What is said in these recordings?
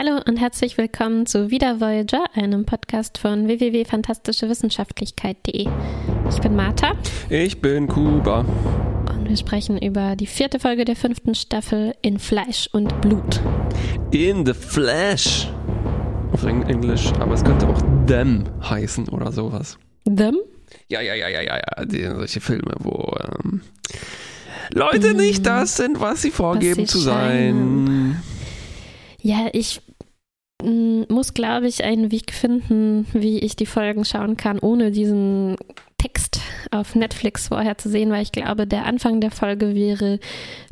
Hallo und herzlich willkommen zu Wieder Voyager, einem Podcast von www.fantastischewissenschaftlichkeit.de. Ich bin Martha. Ich bin Kuba. Und wir sprechen über die vierte Folge der fünften Staffel in Fleisch und Blut. In the Flash. Auf Englisch, aber es könnte auch Them heißen oder sowas. Them? Ja, ja, ja, ja, ja, ja. Die, solche Filme, wo ähm, Leute nicht das sind, was sie vorgeben was sie zu sein. Ja, ich mm, muss, glaube ich, einen Weg finden, wie ich die Folgen schauen kann, ohne diesen Text auf Netflix vorher zu sehen, weil ich glaube, der Anfang der Folge wäre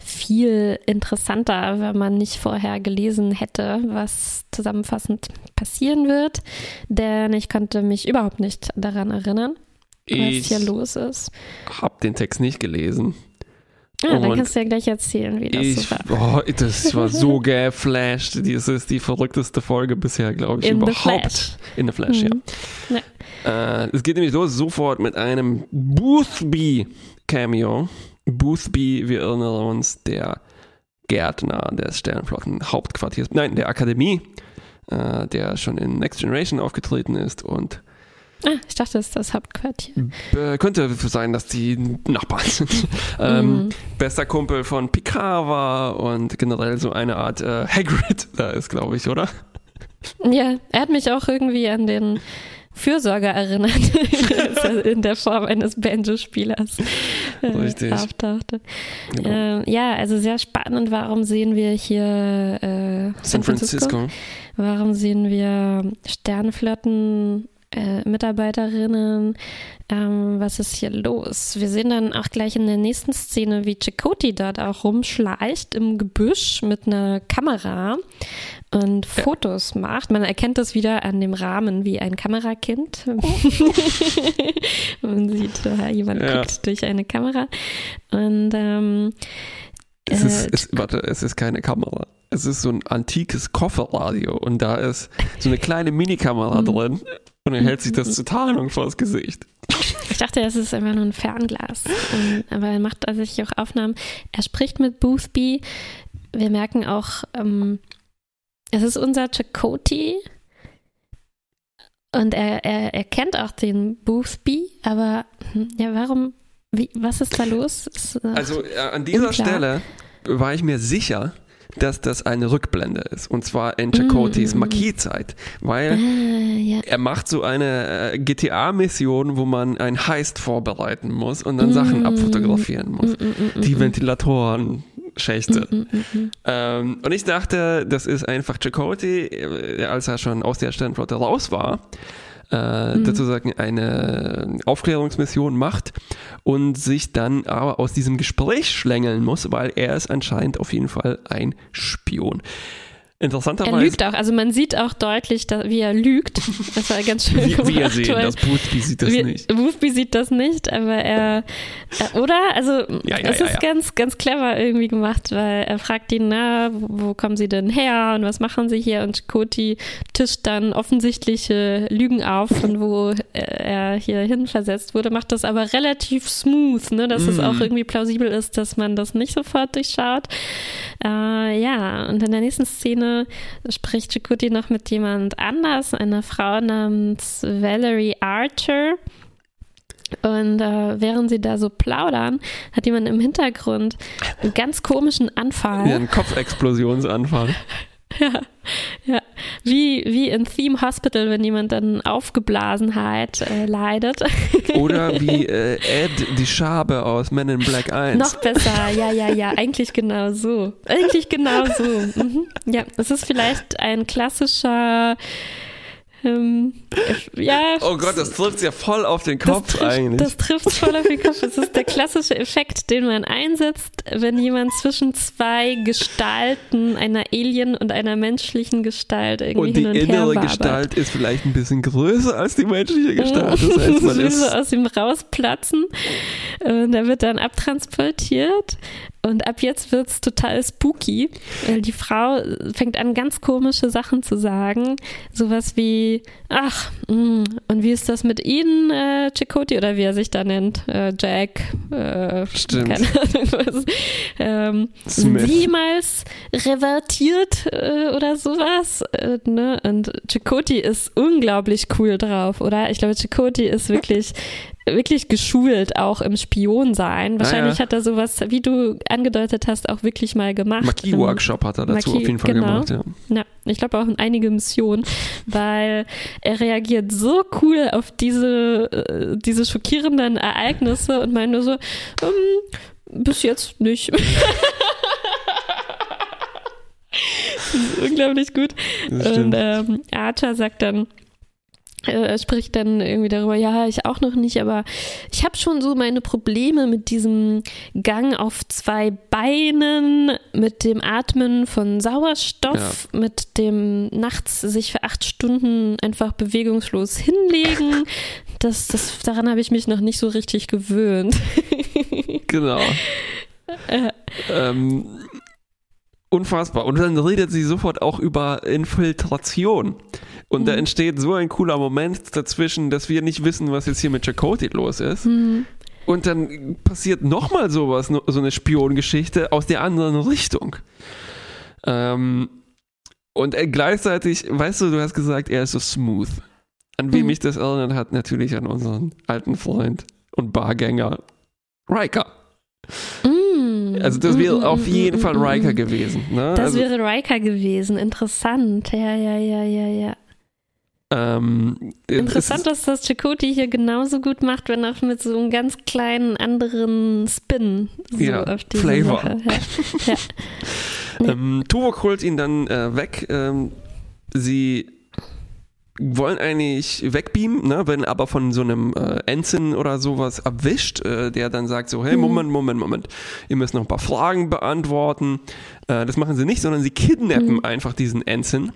viel interessanter, wenn man nicht vorher gelesen hätte, was zusammenfassend passieren wird. Denn ich konnte mich überhaupt nicht daran erinnern, was Ich hier los ist. habe den Text nicht gelesen. Ja, dann kannst du ja gleich erzählen, wie das Ich, so war. oh, das war so geflasht. Das ist die verrückteste Folge bisher, glaube ich, In the überhaupt. Flash. In the Flash, Mhm. ja. Äh, es geht nämlich los sofort mit einem Boothby-Cameo. Boothby, wir erinnern uns, der Gärtner des Sternenflotten-Hauptquartiers, nein, der Akademie, äh, der schon in Next Generation aufgetreten ist und Ah, ich dachte, das ist das Hauptquartier. äh, könnte sein, dass die Nachbarn sind. ähm, Mhm. Bester Kumpel von Picard war und generell so eine Art äh, Hagrid da ist, glaube ich, oder? Ja, er hat mich auch irgendwie an den Fürsorger erinnert, er in der Form eines Banjo-Spielers äh, Richtig. auftauchte. Genau. Ähm, ja, also sehr spannend. Warum sehen wir hier äh, San Francisco. Warum sehen wir Sternenflotten? Äh, Mitarbeiterinnen, ähm, was ist hier los? Wir sehen dann auch gleich in der nächsten Szene, wie Chakoti dort auch rumschleicht im Gebüsch mit einer Kamera und Fotos macht. Man erkennt das wieder an dem Rahmen wie ein Kamerakind. Man sieht, äh, jemand Ja. guckt durch eine Kamera. Und ähm, Es äh, ist, es, warte, es ist keine Kamera. Es ist so ein antikes Kofferradio und da ist so eine kleine Minikamera Mhm. drin und er hält sich das zur Tarnung vors Gesicht. Ich dachte, es ist einfach nur ein Fernglas. Ähm, aber er macht tatsächlich auch Aufnahmen. Er spricht mit Boothby. Wir merken auch, ähm, es ist unser Chakoti. Und er, er, er kennt auch den Boothby, aber hm, ja, warum, wie, was ist da los? Ist, äh, Also äh, an dieser Unklar. Stelle war ich mir sicher, dass das eine Rückblende ist. Und zwar in Chakotis Mm. Marquis-Zeit. Weil äh, ja. er macht so eine äh, GTA-Mission, wo man ein Heist vorbereiten muss und dann Sachen Mm. abfotografieren muss. Mm, mm, mm, Die mm, Ventilatoren, Schächte. Ähm, und ich dachte, das ist einfach Chakotay, äh, als er schon aus der Sternflotte raus war, äh, Mhm. sozusagen eine Aufklärungsmission macht und sich dann aber aus diesem Gespräch schlängeln muss, weil er ist anscheinend auf jeden Fall ein Spion. Er Interessanterweise, lügt auch, also man sieht auch deutlich, dass, wie er lügt. Das war ganz schön wie, wie gemacht, sehen, weil- das Boothby sieht das Wir- nicht. Boothby sieht das nicht, aber er, äh, oder? Also, Ja, ja, es ja, ist ganz, ganz clever irgendwie gemacht, weil er fragt ihn, na, wo, wo kommen Sie denn her und was machen Sie hier? Und Koti tischt dann offensichtliche Lügen auf, von wo äh, er hier hin versetzt wurde, macht das aber relativ smooth, ne, dass es Mm. auch irgendwie plausibel ist, dass man das nicht sofort durchschaut. Äh, ja, und in der nächsten Szene spricht Chikuti noch mit jemand anders, einer Frau namens Valerie Archer. Und äh, während sie da so plaudern, hat jemand im Hintergrund einen ganz komischen Anfall. Ja, ein Kopfexplosionsanfall. Ja, ja. Wie, wie in Theme Hospital, wenn jemand dann Aufgeblasenheit äh, leidet. Oder wie äh, Ed, die Schabe aus Men in Black 1. Noch besser, ja, ja, ja, eigentlich genau so. Eigentlich genau so. Mhm. Ja, es ist vielleicht ein klassischer, ähm, ja. Oh Gott, das trifft ja voll auf den Kopf trifft, eigentlich. Das trifft voll auf den Kopf. Es ist der klassische Effekt, den man einsetzt, wenn jemand zwischen zwei Gestalten, einer Alien und einer menschlichen Gestalt irgendwie Und die hin und her innere wabert. Gestalt ist vielleicht ein bisschen größer als die menschliche Gestalt. Das heißt, man will so ist aus ihm rausplatzen. Und er wird dann abtransportiert. Und ab jetzt wird es total spooky. Die Frau fängt an, ganz komische Sachen zu sagen. Sowas wie, ach, mh, mm, und wie ist das mit Ihnen, äh, Chakoti, oder wie er sich da nennt? Äh, Jack, äh, Stimmt. keine Ahnung was. Ähm, jemals revertiert äh, oder sowas? Äh, ne? Und Chakoti ist unglaublich cool drauf, oder? Ich glaube, Chakoti ist wirklich wirklich geschult auch im Spionsein. Wahrscheinlich ah, ja. hat er sowas, wie du angedeutet hast, auch wirklich mal gemacht. Magie-Workshop hat er dazu Magie, auf jeden Fall genau. gemacht, ja. ja ich glaube auch in einige Missionen, weil er reagiert so cool auf diese, äh, diese schockierenden Ereignisse und meint nur so, ähm, bis jetzt nicht. unglaublich gut. Und ähm, Archer sagt dann, äh, spricht dann irgendwie darüber, ja, ich auch noch nicht, aber ich habe schon so meine Probleme mit diesem Gang auf zwei Beinen, mit dem Atmen von Sauerstoff, ja. mit dem nachts sich für acht Stunden einfach bewegungslos hinlegen. Das, das, daran habe ich mich noch nicht so richtig gewöhnt. genau. Äh. Ähm, unfassbar. Und dann redet sie sofort auch über Infiltration. Und mhm. da entsteht so ein cooler Moment dazwischen, dass wir nicht wissen, was jetzt hier mit Chakotay los ist. Mhm. Und dann passiert nochmal sowas, so eine Spiongeschichte aus der anderen Richtung. Ähm, und gleichzeitig, weißt du, du hast gesagt, er ist so smooth. An wem mhm. mich das erinnert hat, natürlich an unseren alten Freund und Bargänger Riker. Mhm. Also das wäre mhm, auf jeden Fall Riker gewesen. Ne? Das also, wäre Riker gewesen. Interessant. Ja, ja, ja, ja, ja. Ähm, Interessant, dass das Chakoti hier genauso gut macht, wenn auch mit so einem ganz kleinen anderen Spin so ja, auf diese Flavor. Sache. Ja. ja. ähm, Tuvok holt ihn dann äh, weg. Ähm, sie wollen eigentlich wegbeamen, ne, werden aber von so einem äh, Ensign oder sowas erwischt, äh, der dann sagt so, hey, mhm. Moment, Moment, Moment, ihr müsst noch ein paar Fragen beantworten. Äh, das machen sie nicht, sondern sie kidnappen mhm. einfach diesen Ensign, mhm.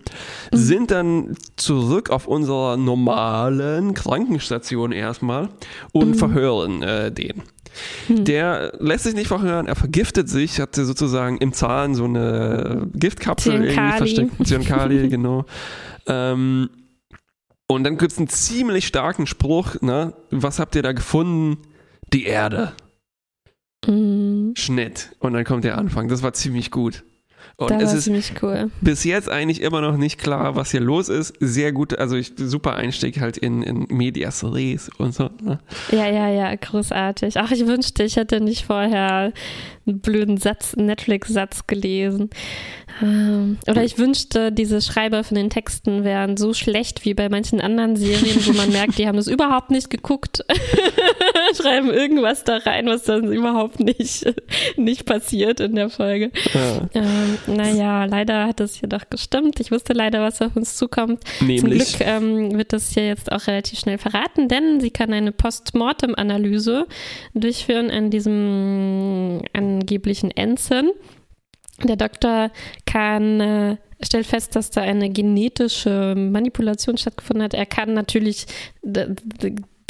sind dann zurück auf unserer normalen Krankenstation erstmal und mhm. verhören äh, den. Hm. Der lässt sich nicht verhören, er vergiftet sich, hat sozusagen im Zahn so eine Giftkapsel Zyankali. irgendwie versteckt. Zyankali, genau. Ähm, und dann gibt es einen ziemlich starken Spruch, ne? Was habt ihr da gefunden? Die Erde. Mhm. Schnitt. Und dann kommt der Anfang. Das war ziemlich gut. Und das es ist cool. bis jetzt eigentlich immer noch nicht klar, was hier los ist. Sehr gut, also ich, super Einstieg halt in, in Medias Res und so. Ne? Ja, ja, ja, großartig. Ach, ich wünschte, ich hätte nicht vorher einen blöden Satz, Netflix-Satz gelesen. Ähm, oder ich wünschte, diese Schreiber von den Texten wären so schlecht wie bei manchen anderen Serien, wo man merkt, die haben das überhaupt nicht geguckt, schreiben irgendwas da rein, was dann überhaupt nicht, nicht passiert in der Folge. Ja. Ähm, naja, leider hat das hier doch gestimmt. Ich wusste leider, was auf uns zukommt. Nämlich? Zum Glück ähm, wird das hier jetzt auch relativ schnell verraten, denn sie kann eine Postmortem-Analyse durchführen an diesem angeblichen Ensign. Der Doktor kann äh, stellt fest, dass da eine genetische Manipulation stattgefunden hat. Er kann natürlich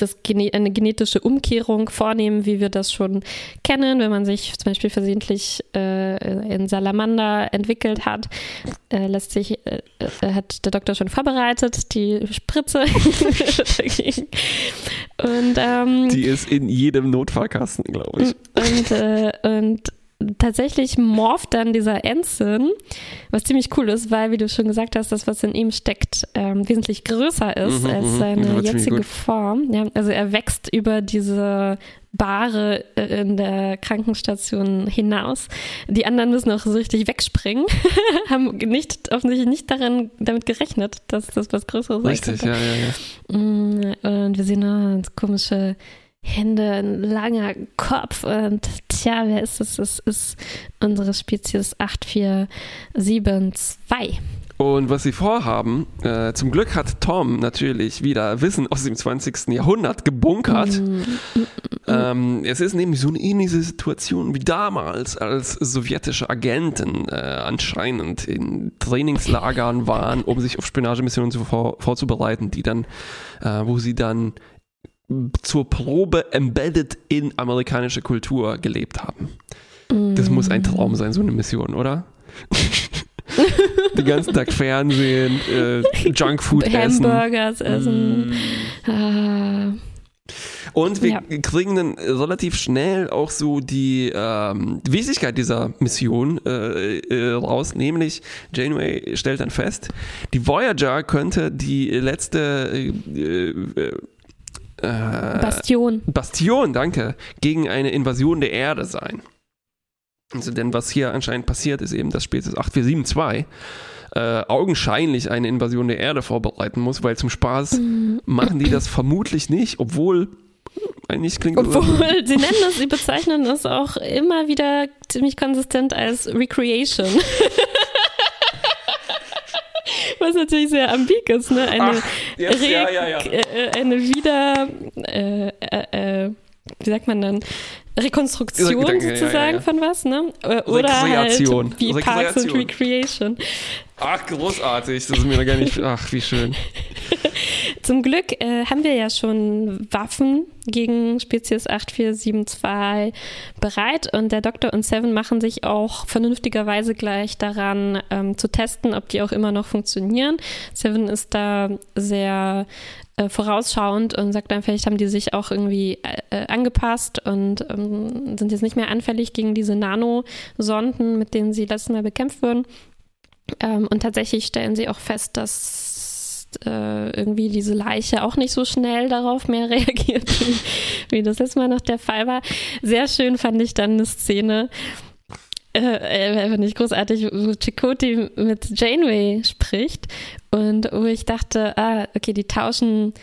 das, eine genetische Umkehrung vornehmen, wie wir das schon kennen, wenn man sich zum Beispiel versehentlich äh, in Salamander entwickelt hat, äh, lässt sich, äh, äh hat der Doktor schon vorbereitet, die Spritze dagegen. Und, ähm, die ist in jedem Notfallkasten, glaube ich. Und, äh, und tatsächlich morpht dann dieser Ensign, was ziemlich cool ist, weil, wie du schon gesagt hast, das, was in ihm steckt, ähm, wesentlich größer ist mhm, als mhm. seine jetzige Form. Ja, also er wächst über diese Bahre äh, in der Krankenstation hinaus. Die anderen müssen auch so richtig wegspringen, haben nicht, offensichtlich nicht daran, damit gerechnet, dass das was Größeres ist. Richtig, ja, ja, ja. Mm, und wir sehen noch komische Hände, ein langer Kopf und tja, wer ist es? Es ist unsere Spezies 8472. Und was sie vorhaben, äh, zum Glück hat Tom natürlich wieder Wissen aus dem 20. Jahrhundert gebunkert. Mm. Ähm, es ist nämlich so eine ähnliche Situation wie damals, als sowjetische Agenten äh, anscheinend in Trainingslagern waren, um sich auf Spionagemissionen vor, vorzubereiten, die dann, äh, wo sie dann zur Probe embedded in amerikanische Kultur gelebt haben. Das muss ein Traum sein, so eine Mission, oder? Den ganzen Tag Fernsehen, äh, Junkfood essen. Hamburgers essen. Ah. Und wir Ja. kriegen dann relativ schnell auch so die ähm, Wichtigkeit dieser Mission äh, äh, raus, nämlich Janeway stellt dann fest, die Voyager könnte die letzte äh, äh, äh, Bastion. Bastion, danke, gegen eine Invasion der Erde sein. Also, denn was hier anscheinend passiert, ist eben, dass Spezies 8472 äh, augenscheinlich eine Invasion der Erde vorbereiten muss, weil zum Spaß machen die das vermutlich nicht, obwohl eigentlich klingt das Obwohl, sie nennen es, sie bezeichnen es auch immer wieder ziemlich konsistent als Recreation. Was natürlich sehr ambig ist, ne? Eine, Ach, jetzt, ja, ja, ja. äh, eine wieder, äh, äh, äh, wie sagt man dann, Rekonstruktion Danke, sozusagen ja, ja. von was, ne? Oder Rekreation. halt wie Parks und Rekreation. Recreation. Ach, großartig, das ist mir noch gar nicht. Ach, wie schön. Zum Glück äh, haben wir ja schon Waffen gegen Spezies 8472 bereit und der Doktor und Seven machen sich auch vernünftigerweise gleich daran ähm, zu testen, ob die auch immer noch funktionieren. Seven ist da sehr äh, vorausschauend und sagt dann, vielleicht haben die sich auch irgendwie äh, angepasst und ähm, sind jetzt nicht mehr anfällig gegen diese Nanosonden, mit denen sie letztes Mal bekämpft wurden. Ähm, und tatsächlich stellen sie auch fest, dass äh, irgendwie diese Leiche auch nicht so schnell darauf mehr reagiert, wie, wie das letzte Mal noch der Fall war. Sehr schön fand ich dann eine Szene, äh, äh, fand ich großartig, wo Chakotay mit Janeway spricht und wo ich dachte, ah, okay, die tauschen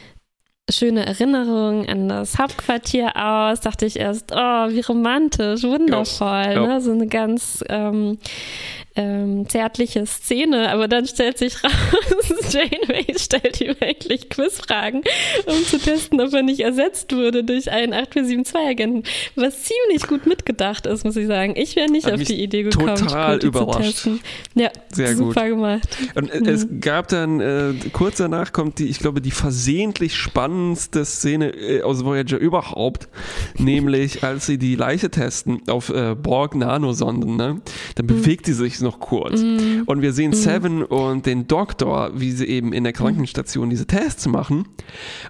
schöne Erinnerungen an das Hauptquartier aus, dachte ich erst, oh, wie romantisch, wundervoll, Ja. ne? so eine ganz ähm, ähm, zärtliche Szene, aber dann stellt sich raus, Janeway stellt ihm eigentlich Quizfragen, um zu testen, ob er nicht ersetzt wurde durch einen 8472-Agenten, was ziemlich gut mitgedacht ist, muss ich sagen. Ich wäre nicht Hat auf die Idee gekommen, total überrascht. zu testen. Ja, Sehr gut. super gemacht. Und äh, es gab dann, äh, kurz danach kommt die, ich glaube, die versehentlich spannendste Szene äh, aus Voyager überhaupt, nämlich als sie die Leiche testen auf äh, Borg-Nanosonden, ne? Dann bewegt die sich noch kurz. Und wir sehen Seven und den Doktor, wie sie eben in der Krankenstation diese Tests machen.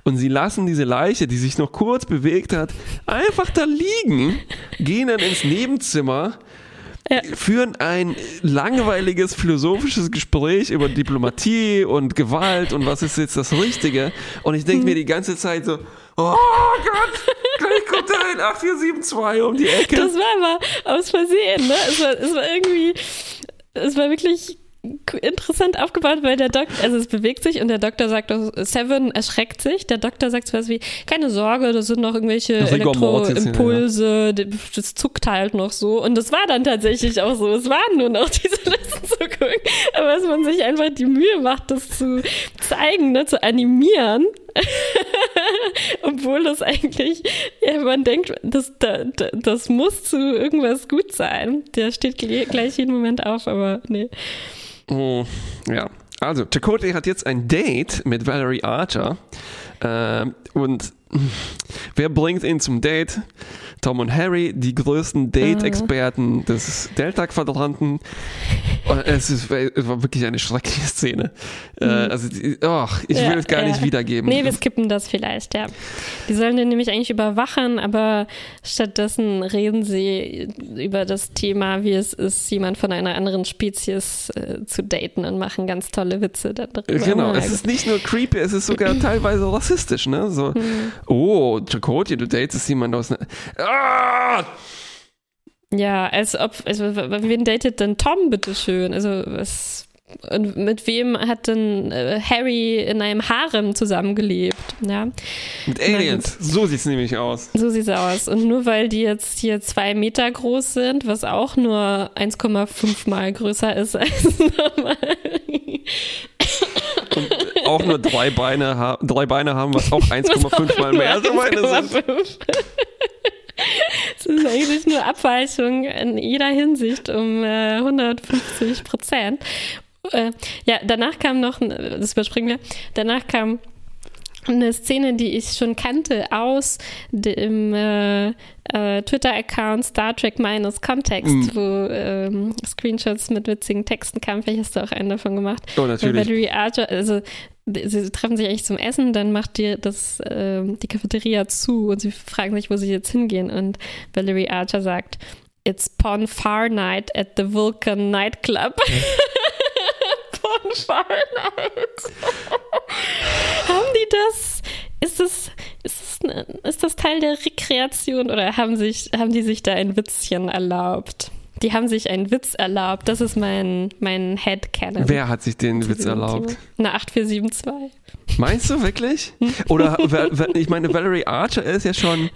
Und sie lassen diese Leiche, die sich noch kurz bewegt hat, einfach da liegen, gehen dann ins Nebenzimmer Ja. führen ein langweiliges philosophisches Gespräch über Diplomatie und Gewalt und was ist jetzt das Richtige. Und ich denke mir die ganze Zeit so, oh Gott, gleich kommt da ein 8472 um die Ecke. Das war aber aus Versehen, ne? Es war, es war irgendwie, es war wirklich interessant aufgebaut, weil der Doktor, also es bewegt sich und der Doktor sagt, Seven erschreckt sich. Der Doktor sagt sowas wie, keine Sorge, das sind noch irgendwelche Elektroimpulse, das zuckt halt noch so. Und das war dann tatsächlich auch so. Es waren nur noch diese letzten Zuckungen. Aber dass man sich einfach die Mühe macht, das zu zeigen, ne, zu animieren, obwohl das eigentlich, ja, man denkt, das, da, da, das muss zu irgendwas gut sein. Der steht gl- gleich jeden Moment auf, aber nee. Oh, ja. Also, Chakotay hat jetzt ein Date mit Valerie Archer. Ähm, und wer bringt ihn zum Date? Tom und Harry, die größten Date-Experten des Delta-Quadranten. Es, ist, es war wirklich eine schreckliche Szene. Äh, also, die, oh, ich will Ja, es gar ja. nicht wiedergeben. Nee, wir skippen das vielleicht, ja. Die sollen den nämlich eigentlich überwachen, aber stattdessen reden sie über das Thema, wie es ist, jemand von einer anderen Spezies äh, zu daten und machen ganz tolle Witze darüber. Genau, es ist nicht nur creepy, es ist sogar teilweise rassistisch, ne? So, oh, Chakotay, du datest jemanden aus einer. Ah! Ja, als ob, also wen datet denn Tom, bitteschön? Also was und mit wem hat denn äh, Harry in einem Harem zusammengelebt? Ja, Mit Aliens, so sieht's nämlich aus. so sieht's aus. Und nur weil die jetzt hier zwei Meter groß sind, was auch nur 1,5 mal größer ist als normal. Auch nur drei Beine, ha drei Beine haben, was auch 1,5 mal mehr so meine sind. 1,5. Es ist eigentlich nur Abweichung in jeder Hinsicht um äh, 150 Prozent. Äh, ja, danach kam noch, das überspringen wir, danach kam eine Szene, die ich schon kannte aus dem äh, äh, Twitter-Account Star Trek minus Kontext, mm. wo ähm, Screenshots mit witzigen Texten kamen. Vielleicht hast du auch einen davon gemacht. Oh, natürlich. Valerie Archer, also sie treffen sich eigentlich zum Essen, dann macht die, das, äh, die Cafeteria zu und sie fragen sich, wo sie jetzt hingehen. Und Valerie Archer sagt, It's Pon Far Night at the Vulcan Nightclub. Pon Far Night. die das? Ist das, ist, das eine, ist das Teil der Rekreation oder haben, sich, haben die sich da ein Witzchen erlaubt? Die haben sich einen Witz erlaubt. Das ist mein, mein Headcanon. Wer hat sich den Witz erlaubt? Eine 8472. Meinst du wirklich? Oder, ich meine, Valerie Archer ist ja schon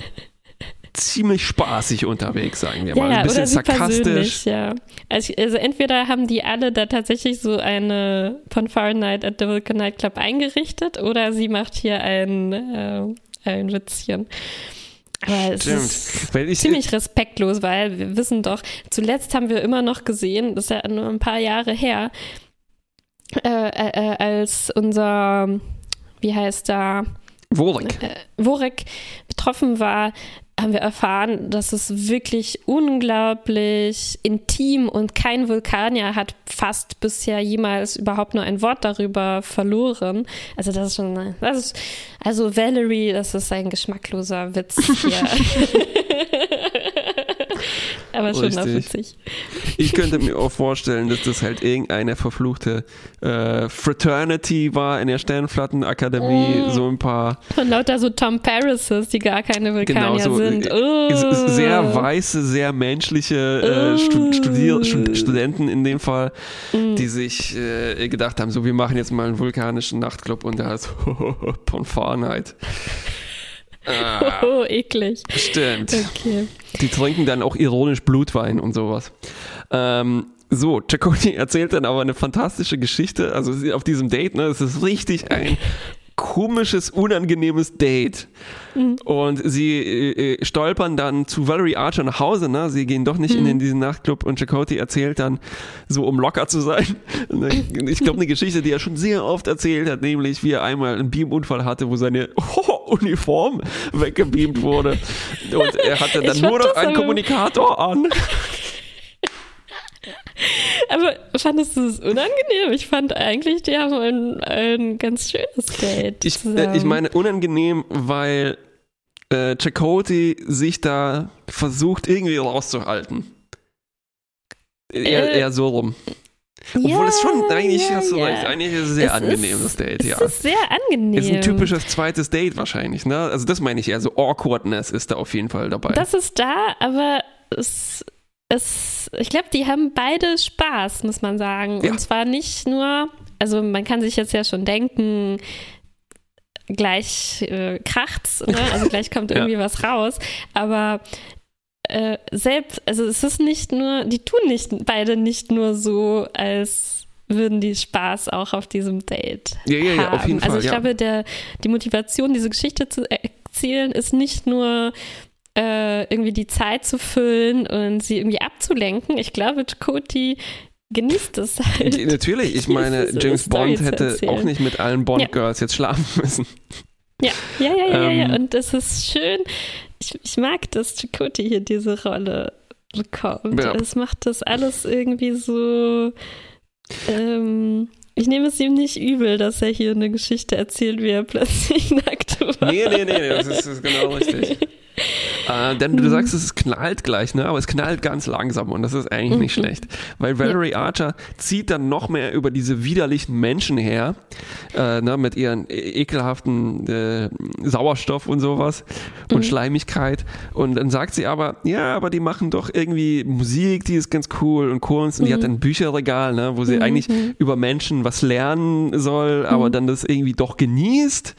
ziemlich spaßig unterwegs, sagen wir mal. Ja, ein bisschen sarkastisch. Ja. Also, also, entweder haben die alle da tatsächlich so eine von Fahrenheit at the Vulcan Night Club eingerichtet oder sie macht hier ein, äh, ein Witzchen. Aber es Stimmt. ist ich, ziemlich respektlos, weil wir wissen doch, zuletzt haben wir immer noch gesehen, das ist ja nur ein paar Jahre her, äh, äh, äh als unser, wie heißt da? Worek. Äh, Worek betroffen war, haben wir erfahren, dass es wirklich unglaublich intim und kein Vulkanier hat fast bisher jemals überhaupt nur ein Wort darüber verloren. Also das ist schon, das ist, also Valerie, das ist ein geschmackloser Witz hier. Aber schon noch witzig. Ich könnte mir auch vorstellen, dass das halt irgendeine verfluchte äh, Fraternity war in der Sternflattenakademie. Mm. So ein paar. Von lauter so Tom Paris's, die gar keine Vulkanier genau, so, sind. Oh. Sehr weiße, sehr menschliche äh, oh. Studier Studenten in dem Fall, mm. die sich äh, gedacht haben: so, wir machen jetzt mal einen vulkanischen Nachtclub und da ist Ponfarnight. Ah, oh, eklig. Stimmt. Okay. Die trinken dann auch ironisch Blutwein und sowas. Ähm, so, Chakoti erzählt dann aber eine fantastische Geschichte. Also auf diesem Date, ne, es ist richtig ein komisches, unangenehmes Date. Mhm. Und sie äh, äh, stolpern dann zu Valerie Archer nach Hause. Ne? Sie gehen doch nicht mhm. in, diesen Nachtclub und Chakotay erzählt dann, so um locker zu sein, ich glaube, eine Geschichte, die er schon sehr oft erzählt hat, nämlich wie er einmal einen Beamunfall hatte, wo seine oh, Uniform weggebeamt wurde. Und er hatte dann nur noch einen Kommunikator an. Aber fandest du es unangenehm? Ich fand eigentlich, die haben ein, ein ganz schönes Date. Ich, äh, ich meine, unangenehm, weil äh, Chakoti sich da versucht, irgendwie rauszuhalten. Eher, äh, eher so rum. Obwohl ja, es schon, eigentlich ja, hast du ja. recht, eigentlich ist es sehr es angenehm, ist, das Date, ja. Es ist sehr angenehm. Es ist ein typisches zweites Date wahrscheinlich, ne? Also das meine ich eher, so Awkwardness ist da auf jeden Fall dabei. Das ist da, aber es es, ich glaube, die haben beide Spaß, muss man sagen. Und zwar nicht nur, also man kann sich jetzt ja schon denken, gleich äh, kracht's, ne? also gleich kommt irgendwie was raus, aber äh, selbst, also es ist nicht nur, die tun nicht beide nicht nur so, als würden die Spaß auch auf diesem Date ja, ja, ja, auf jeden Fall. Also ich ja. glaube, der, die Motivation, diese Geschichte zu erzählen, ist nicht nur äh, irgendwie die Zeit zu füllen und sie irgendwie abzulenken. Ich glaube, Cody genießt es halt. Natürlich, ich meine, James Bond hätte auch nicht mit allen Bond-Girls ja. jetzt schlafen müssen. Ja, ja, ja, ja, ähm, ja. Und es ist schön. Ich, ich mag, dass Chakoti hier diese Rolle bekommt. Ja. Es macht das alles irgendwie so. Ähm, ich nehme es ihm nicht übel, dass er hier eine Geschichte erzählt, wie er plötzlich nackt war. Nee, nee, nee, das ist, das ist genau richtig. Äh, denn du mhm. sagst, es knallt gleich, ne? aber es knallt ganz langsam und das ist eigentlich nicht mhm. schlecht. Weil Valerie. Archer zieht dann noch mehr über diese widerlichen Menschen her, äh, ne? mit ihren e ekelhaften äh, Sauerstoff und sowas und mhm. Schleimigkeit. Und dann sagt sie aber, ja, aber die machen doch irgendwie Musik, die ist ganz cool und Kunst und die hat ein Bücherregal, ne? wo sie mhm. eigentlich über Menschen was lernen soll, aber dann das irgendwie doch genießt.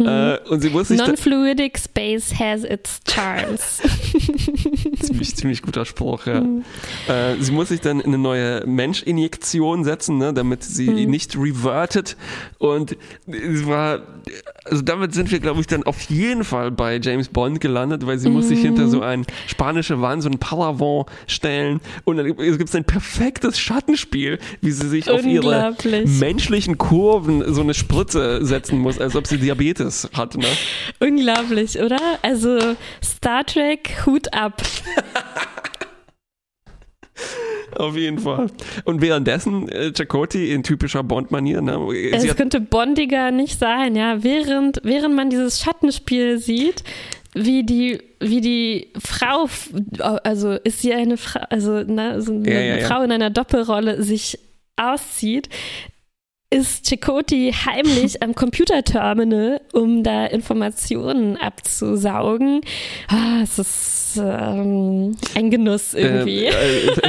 Mhm. Äh, und sie muss sich Non-fluidic space has its charms. ziemlich, ziemlich guter Spruch, ja. Mhm. Äh, sie muss sich dann eine neue Menschinjektion setzen, ne, damit sie mhm. nicht revertet. Und es war, also damit sind wir, glaube ich, dann auf jeden Fall bei James Bond gelandet, weil sie muss sich hinter so ein spanische Wand, so ein Paravent stellen. Und dann gibt es ein perfektes Schattenspiel, wie sie sich auf ihre menschlichen Kurven so eine Spritze setzen muss, als ob sie Diabetes hat. Ne? Unglaublich, oder? Also Star Trek, Hut ab. Auf jeden Fall. Und währenddessen äh, Chakoti in typischer Bond-Manier. Ne? Es könnte bondiger nicht sein, ja. Während, während man dieses Schattenspiel sieht, wie die, wie die Frau, also ist sie eine Frau, also ne, so eine ja, ja, Frau in einer Doppelrolle sich auszieht, ist Chakoti heimlich am Computerterminal, um da Informationen abzusaugen. Ah, es ist ähm, ein Genuss irgendwie. Ähm, äh, äh,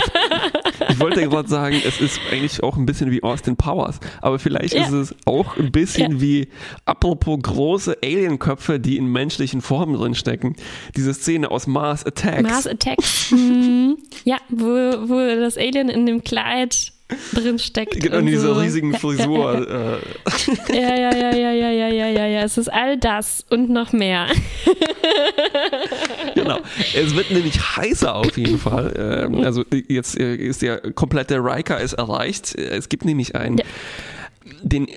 ich wollte gerade sagen, es ist eigentlich auch ein bisschen wie Austin Powers, aber vielleicht ja. ist es auch ein bisschen ja. wie, apropos große Alienköpfe, die in menschlichen Formen drinstecken. Diese Szene aus Mars Attacks. Mars Attacks. mhm. Ja, wo, wo das Alien in dem Kleid drin steckt. Genau, in dieser so. riesigen Frisur. Äh. Ja, ja, ja, ja, ja, ja, ja, ja, ja. Es ist all das und noch mehr. genau. Es wird nämlich heißer auf jeden Fall. Ähm, also jetzt äh, ist der komplette Riker ist erreicht. Es gibt nämlich einen. Ja. Den,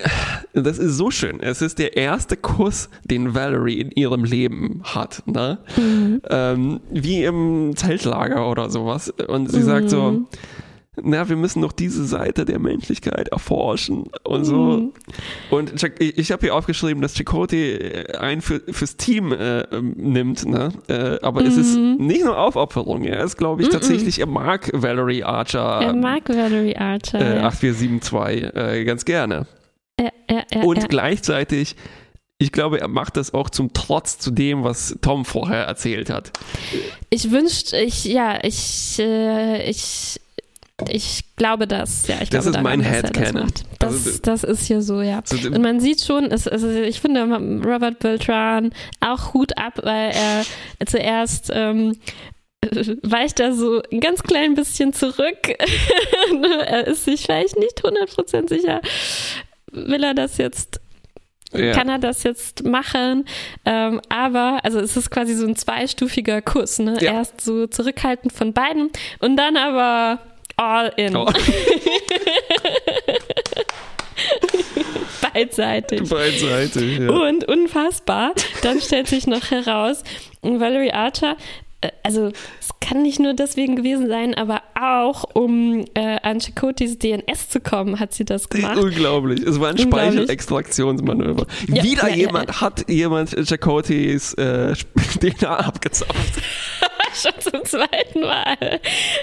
das ist so schön. Es ist der erste Kuss, den Valerie in ihrem Leben hat. Ne? Mhm. Ähm, wie im Zeltlager oder sowas. Und sie mhm. sagt so, mhm na, wir müssen noch diese Seite der Menschlichkeit erforschen und so. Mhm. Und ich, ich habe hier aufgeschrieben, dass Chakotay äh, ein für, fürs Team äh, ähm, nimmt, ne? Äh, aber mhm. es ist mhm. nicht nur Aufopferung, er ist, glaube ich, mhm. tatsächlich, er mag Valerie Archer. Er mag Valerie Archer. Äh, ja. 8472 äh, ganz gerne. Ja, ja, und gleichzeitig ich glaube, er macht das auch zum Trotz zu dem, was Tom vorher erzählt hat. Ich wünschte, ich, ja, ich, äh, ich ich glaube das, ja. Ich das glaube ist mein Headcanon. Das, also, das, ist hier so, ja. Und man sieht schon, es, also ich finde Robert Beltran auch Hut ab, weil er zuerst ähm, weicht er so ein ganz klein bisschen zurück. er ist sich vielleicht nicht 100% sicher, will er das jetzt ja. kann er das jetzt machen. Ähm, aber, also es ist quasi so ein zweistufiger Kurs. Ne? Ja. Erst so zurückhaltend von beiden und dann aber all in. Oh. Beidseitig. Beidseitig, ja. Und unfassbar, dann stellt sich noch heraus, Valerie Archer äh, also es kann nicht nur deswegen gewesen sein, aber auch um äh, an Chakotis DNS zu kommen, hat sie das gemacht. Unglaublich. Es war ein Speichelextraktionsmanöver. Ja, Wieder ja, jemand ja. hat jemand Chakotis äh, DNA abgezapft. schon zum zweiten Mal.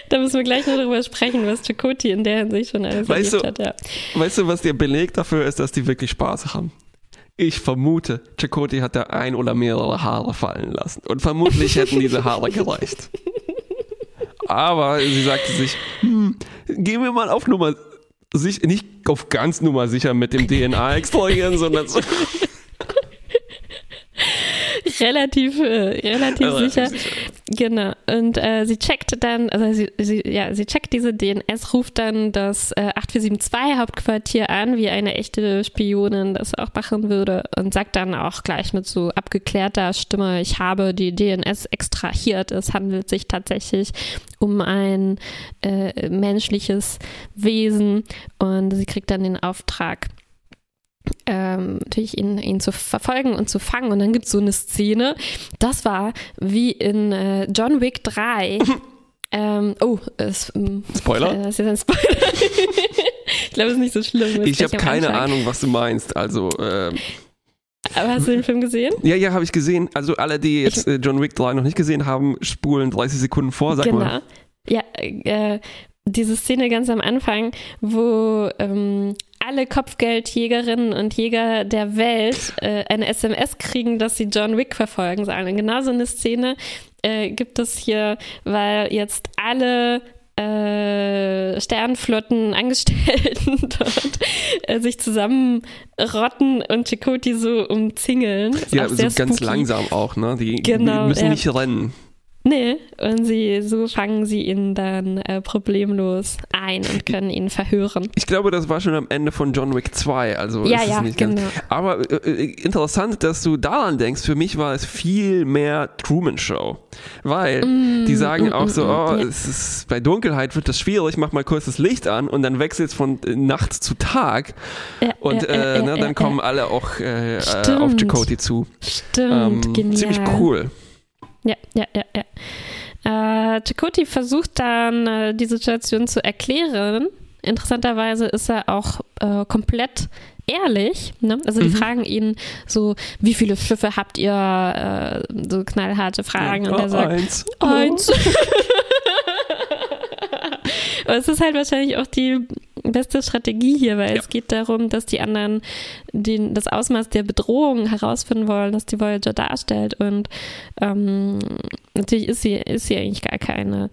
Da müssen wir gleich noch darüber sprechen, was Chakoti in der Hinsicht schon alles weißt erlebt du, hat. Ja. Weißt du, was der Beleg dafür ist, dass die wirklich Spaß haben? Ich vermute, Chakoti hat da ein oder mehrere Haare fallen lassen. Und vermutlich hätten diese Haare gereicht. Aber sie sagte sich, hm, gehen wir mal auf Nummer sich, nicht auf ganz Nummer sicher mit dem DNA extrahieren, sondern so relativ, äh, relativ also, sicher. sicher. Genau. Und äh, sie checkt dann, also sie, sie, ja, sie checkt diese DNS, ruft dann das äh, 8472 Hauptquartier an, wie eine echte Spionin das auch machen würde und sagt dann auch gleich mit so abgeklärter Stimme, ich habe die DNS extrahiert. Es handelt sich tatsächlich um ein äh, menschliches Wesen und sie kriegt dann den Auftrag, ähm, natürlich ihn, ihn zu verfolgen und zu fangen. Und dann gibt es so eine Szene, das war wie in äh, John Wick 3. ähm, oh, es, ähm, Spoiler? Äh, das ist jetzt ein Spoiler. ich glaube, es ist nicht so schlimm. Ich habe keine Anfang. Ahnung, was du meinst. Also, äh, aber hast du den Film gesehen? Ja, ja, habe ich gesehen. Also alle, die jetzt ich, äh, John Wick 3 noch nicht gesehen haben, spulen 30 Sekunden vor, sag genau. mal. Ja, äh, diese Szene ganz am Anfang, wo ähm, alle Kopfgeldjägerinnen und Jäger der Welt äh, eine SMS kriegen, dass sie John Wick verfolgen sollen. Und genau so eine Szene äh, gibt es hier, weil jetzt alle äh, Sternflottenangestellten dort äh, sich zusammenrotten und Chakoti so umzingeln. ja, so ganz spooky. langsam auch, ne? Die, genau, müssen ja. nicht rennen. Nee, und sie, so fangen sie ihn dann äh, problemlos ein und können ihn verhören. Ich glaube, das war schon am Ende von John Wick 2, also ja, ja, genau. Ganz, aber äh, äh, interessant, dass du daran denkst, für mich war es viel mehr Truman Show, weil mm, die sagen mm, auch so, mm, oh, ja. es ist, bei Dunkelheit wird das schwierig, mach mal kurz das Licht an und dann wechselt es von äh, Nacht zu Tag und ja, äh, ne, dann kommen alle auch äh, auf Chakotay zu. Stimmt, ähm, genial. Ziemlich cool. Ja, ja, ja, ja. Äh, Chakoti versucht dann, äh, die Situation zu erklären. Interessanterweise ist er auch äh, komplett ehrlich. Ne? Also die mhm. fragen ihn so, wie viele Schiffe habt ihr? Äh, so knallharte Fragen. Ja, und er sagt, eins. Eins. Aber es ist halt wahrscheinlich auch die beste Strategie hier, weil ja. es geht darum, dass die anderen den, das Ausmaß der Bedrohung herausfinden wollen, dass die Voyager darstellt. Und ähm, natürlich ist sie, ist sie eigentlich gar keine.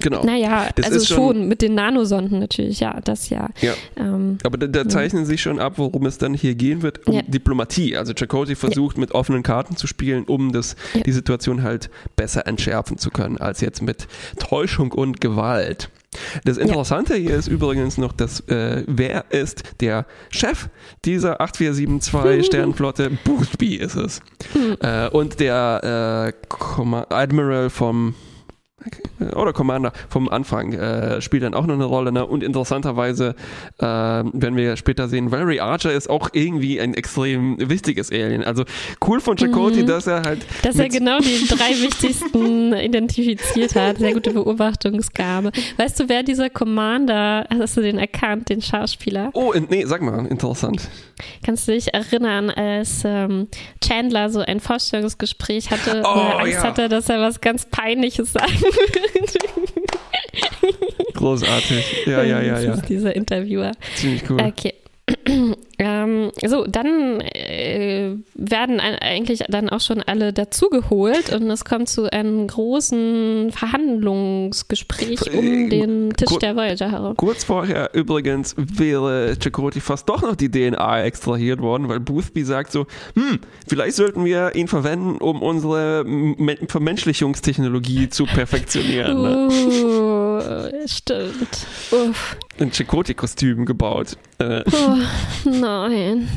Genau. Naja, das also schon, schon, mit den Nanosonden natürlich, ja, das ja. ja. Ähm, Aber da, da zeichnen ja. sich schon ab, worum es dann hier gehen wird, um ja. Diplomatie. Also Chakotay versucht mit offenen Karten zu spielen, um das, die Situation halt besser entschärfen zu können, als jetzt mit Täuschung und Gewalt. Das Interessante ja. hier ist übrigens noch, dass äh, wer ist der Chef dieser 8472 Sternenflotte? Boothby ist es. Mhm. Äh, und der äh, Admiral vom oder Commander vom Anfang äh, spielt dann auch noch eine Rolle. Ne? Und interessanterweise äh, werden wir später sehen, Valerie Archer ist auch irgendwie ein extrem wichtiges Alien. Also cool von Chakotay, mhm. dass er halt. Dass er genau die drei wichtigsten identifiziert hat. Sehr gute Beobachtungsgabe. Weißt du, wer dieser Commander, hast du den erkannt, den Schauspieler? Oh, nee, sag mal, interessant. Kannst du dich erinnern, als ähm, Chandler so ein Vorstellungsgespräch hatte, oh, wo er Angst ja. hatte, dass er was ganz Peinliches sagen Großartig. Ja, ja, ja, ja. Das ist dieser Interviewer. Ziemlich cool. Okay. Ähm, so, dann äh, werden eigentlich dann auch schon alle dazugeholt und es kommt zu einem großen Verhandlungsgespräch um äh, den Tisch Kur der Voyager herum. Kurz vorher übrigens wäre Chakotay fast doch noch die DNA extrahiert worden, weil Boothby sagt so, hm, vielleicht sollten wir ihn verwenden, um unsere Vermenschlichungstechnologie zu perfektionieren. Ne? Uh, stimmt. Uff. Ein Chakotay-Kostüm gebaut. Äh. Oh, nein.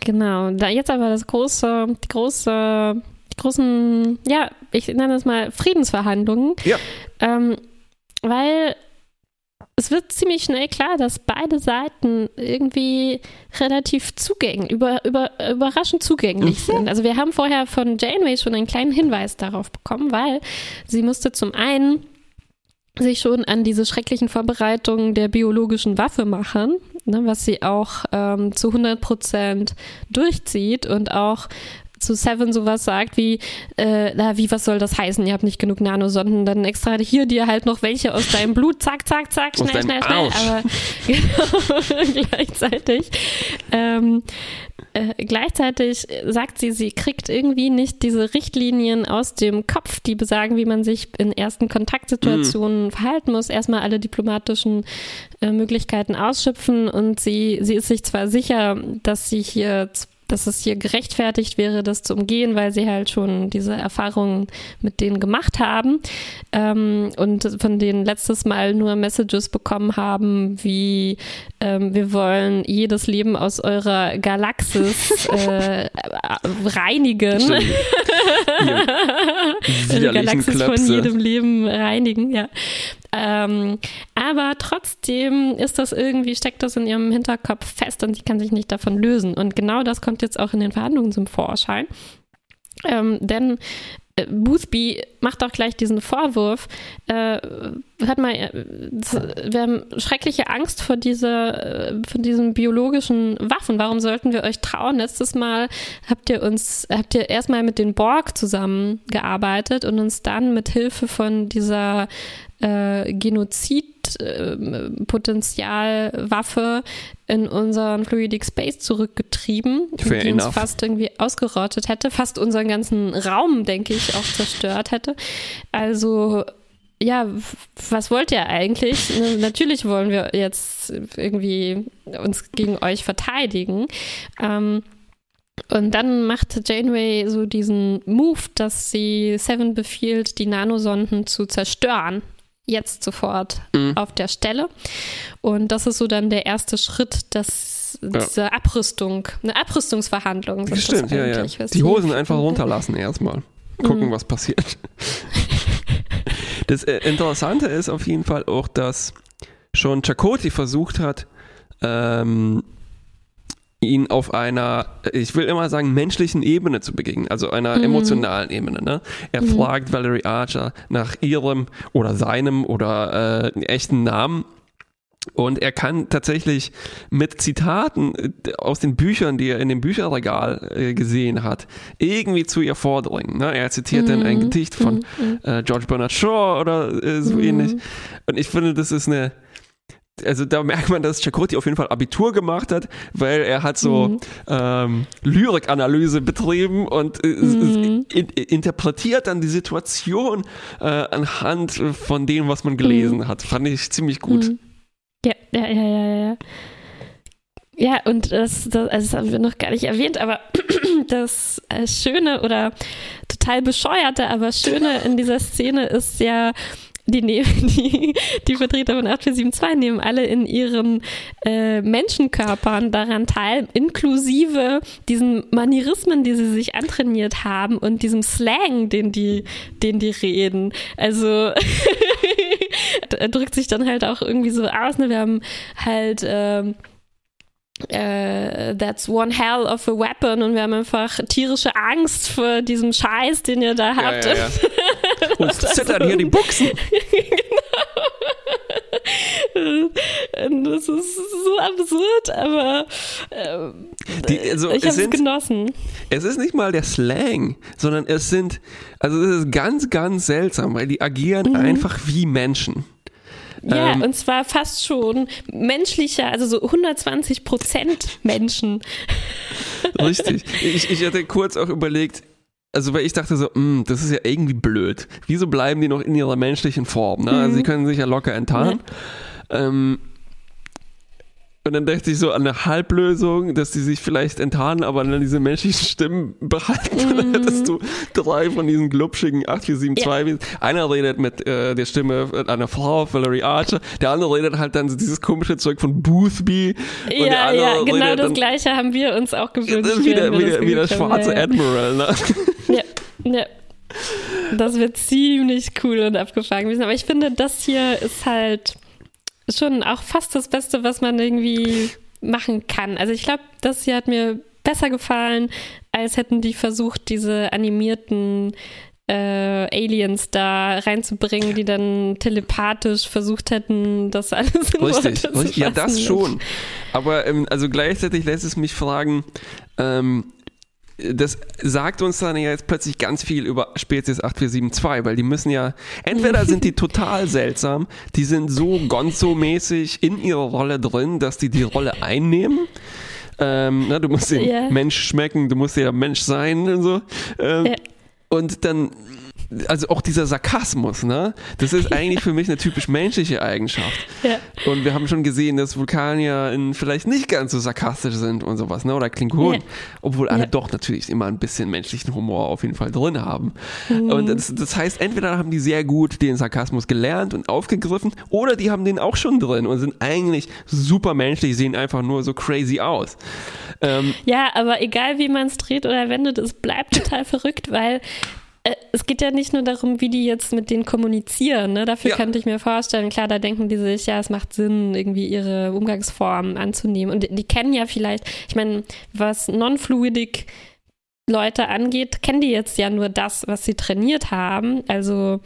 Genau. Da jetzt aber das große, die große, die großen, ja, ich nenne das mal Friedensverhandlungen. Ja. Ähm, weil es wird ziemlich schnell klar, dass beide Seiten irgendwie relativ zugänglich, über, über, überraschend zugänglich mhm. sind. Also wir haben vorher von Janeway schon einen kleinen Hinweis darauf bekommen, weil sie musste zum einen sich schon an diese schrecklichen Vorbereitungen der biologischen Waffe machen, ne, was sie auch ähm, zu 100 Prozent durchzieht und auch zu Seven sowas sagt wie, äh, na, wie, was soll das heißen? Ihr habt nicht genug Nanosonden, dann extra hier dir halt noch welche aus deinem Blut, zack, zack, zack, schnell, schnell, schnell. Aber genau, gleichzeitig ähm, äh, gleichzeitig sagt sie, sie kriegt irgendwie nicht diese Richtlinien aus dem Kopf, die besagen, wie man sich in ersten Kontaktsituationen mm. verhalten muss. Erstmal alle diplomatischen äh, Möglichkeiten ausschöpfen und sie, sie ist sich zwar sicher, dass sie hier dass es hier gerechtfertigt wäre, das zu umgehen, weil sie halt schon diese Erfahrungen mit denen gemacht haben ähm, und von denen letztes Mal nur Messages bekommen haben, wie ähm, wir wollen jedes Leben aus eurer Galaxis äh, reinigen. also Galaxis Klöpse. von jedem Leben reinigen, ja. Ähm, aber trotzdem ist das irgendwie, steckt das in ihrem Hinterkopf fest und sie kann sich nicht davon lösen. Und genau das kommt jetzt auch in den Verhandlungen zum Vorschein. Ähm, denn Boothby macht auch gleich diesen Vorwurf, äh, hat mal, äh, wir haben schreckliche Angst vor dieser, äh, vor diesen biologischen Waffen. Warum sollten wir euch trauen? Letztes Mal habt ihr uns, habt ihr erstmal mit den Borg zusammengearbeitet und uns dann mit Hilfe von dieser äh, Genozidpotenzialwaffe äh, in unseren Fluidic Space zurückgetrieben, Fair die enough. uns fast irgendwie ausgerottet hätte, fast unseren ganzen Raum, denke ich, auch zerstört hätte. Also ja, was wollt ihr eigentlich? Natürlich wollen wir jetzt irgendwie uns gegen euch verteidigen. Ähm, Und dann macht Janeway so diesen Move, dass sie Seven befiehlt, die Nanosonden zu zerstören. Jetzt sofort mhm. auf der Stelle. Und das ist so dann der erste Schritt, dass ja. diese Abrüstung, eine Abrüstungsverhandlung sind. Stimmt, ja, ja. Die Hosen einfach runterlassen erstmal. Gucken, mhm. was passiert. Das äh, Interessante ist auf jeden Fall auch, dass schon Chakoti versucht hat, ähm, ihn auf einer, ich will immer sagen, menschlichen Ebene zu begegnen, also einer mhm. emotionalen Ebene. Ne? Er mhm. fragt Valerie Archer nach ihrem oder seinem oder äh, echten Namen. Und er kann tatsächlich mit Zitaten äh, aus den Büchern, die er in dem Bücherregal äh, gesehen hat, irgendwie zu ihr vordringen. Ne? Er zitiert mhm. dann ein mhm. Gedicht von mhm. äh, George Bernard Shaw oder äh, so mhm. ähnlich. Und ich finde, das ist eine, also da merkt man, dass Chakoti auf jeden Fall Abitur gemacht hat, weil er hat so mhm. ähm, Lyrikanalyse betrieben und äh, mhm. in, interpretiert dann die Situation äh, anhand von dem, was man gelesen mhm. hat. Fand ich ziemlich gut. Mhm. Ja, ja, ja, ja, ja. Ja, und das, das, also das haben wir noch gar nicht erwähnt, aber das äh, Schöne oder total bescheuerte, aber Schöne in dieser Szene ist ja, die, die, die Vertreter von 8472 nehmen alle in ihren äh, Menschenkörpern daran teil, inklusive diesen Manierismen, die sie sich antrainiert haben und diesem Slang, den die, den die reden. Also drückt sich dann halt auch irgendwie so aus. Ne? Wir haben halt ähm, Uh, that's one hell of a weapon und wir haben einfach tierische Angst vor diesem Scheiß, den ihr da habt. Ja, ja, ja. und zittern hier die Buchsen. genau. das ist so absurd, aber äh, die, also ich habe es genossen. Es ist nicht mal der Slang, sondern es sind, also es ist ganz, ganz seltsam, weil die agieren mhm. einfach wie Menschen. Ja, ähm, und zwar fast schon menschlicher, also so 120 Prozent Menschen. Richtig. Ich, ich hatte kurz auch überlegt, also weil ich dachte so, mh, hm, das ist ja irgendwie blöd. Wieso bleiben die noch in ihrer menschlichen Form? Ne? Also sie mhm. können sich ja locker enttarnen. Ja. Ähm, und dann dachte ich so an eine Halblösung, dass die sich vielleicht enttarnen, aber dann diese menschlichen Stimmen behalten. Mm. Dann hättest du drei von diesen glubschigen 8472. Ja. Einer redet mit äh, der Stimme einer Frau, Valerie Archer. Der andere redet halt dann so dieses komische Zeug von Boothby. Ja, ja, genau das Gleiche haben wir uns auch gewünscht. Wie der, wie der, wie der schwarze ja. Admiral. Ne? Ja, ja. Das wird ziemlich cool und abgefangen. Aber ich finde, das hier ist halt schon auch fast das Beste, was man irgendwie machen kann. Also ich glaube, das hier hat mir besser gefallen, als hätten die versucht, diese animierten äh, Aliens da reinzubringen, die dann telepathisch versucht hätten, das alles in Richtig, richtig. ja, das schon. Aber ähm, also gleichzeitig lässt es mich fragen, ähm, das sagt uns dann ja jetzt plötzlich ganz viel über Spezies 8472, weil die müssen ja, entweder sind die total seltsam, die sind so gonzo-mäßig in ihrer Rolle drin, dass die die Rolle einnehmen. Ähm, na, du musst den yeah. Mensch schmecken, du musst ja Mensch sein und so. Ähm, yeah. Und dann also auch dieser Sarkasmus, ne? Das ist eigentlich für mich eine typisch menschliche Eigenschaft. Ja. Und wir haben schon gesehen, dass Vulkanier vielleicht nicht ganz so sarkastisch sind und sowas, ne? Oder Klingonen. Ja. Obwohl alle ja. doch natürlich immer ein bisschen menschlichen Humor auf jeden Fall drin haben. Mhm. Und das, das, heißt, entweder haben die sehr gut den Sarkasmus gelernt und aufgegriffen, oder die haben den auch schon drin und sind eigentlich super menschlich, sehen einfach nur so crazy aus. Ähm, ja, aber egal wie man es dreht oder wendet, es bleibt total verrückt, weil es geht ja nicht nur darum, wie die jetzt mit denen kommunizieren. Ne? Dafür ja. könnte ich mir vorstellen, klar, da denken die sich, ja, es macht Sinn, irgendwie ihre Umgangsformen anzunehmen. Und die kennen ja vielleicht, ich meine, was non-fluidic Leute angeht, kennen die jetzt ja nur das, was sie trainiert haben. Also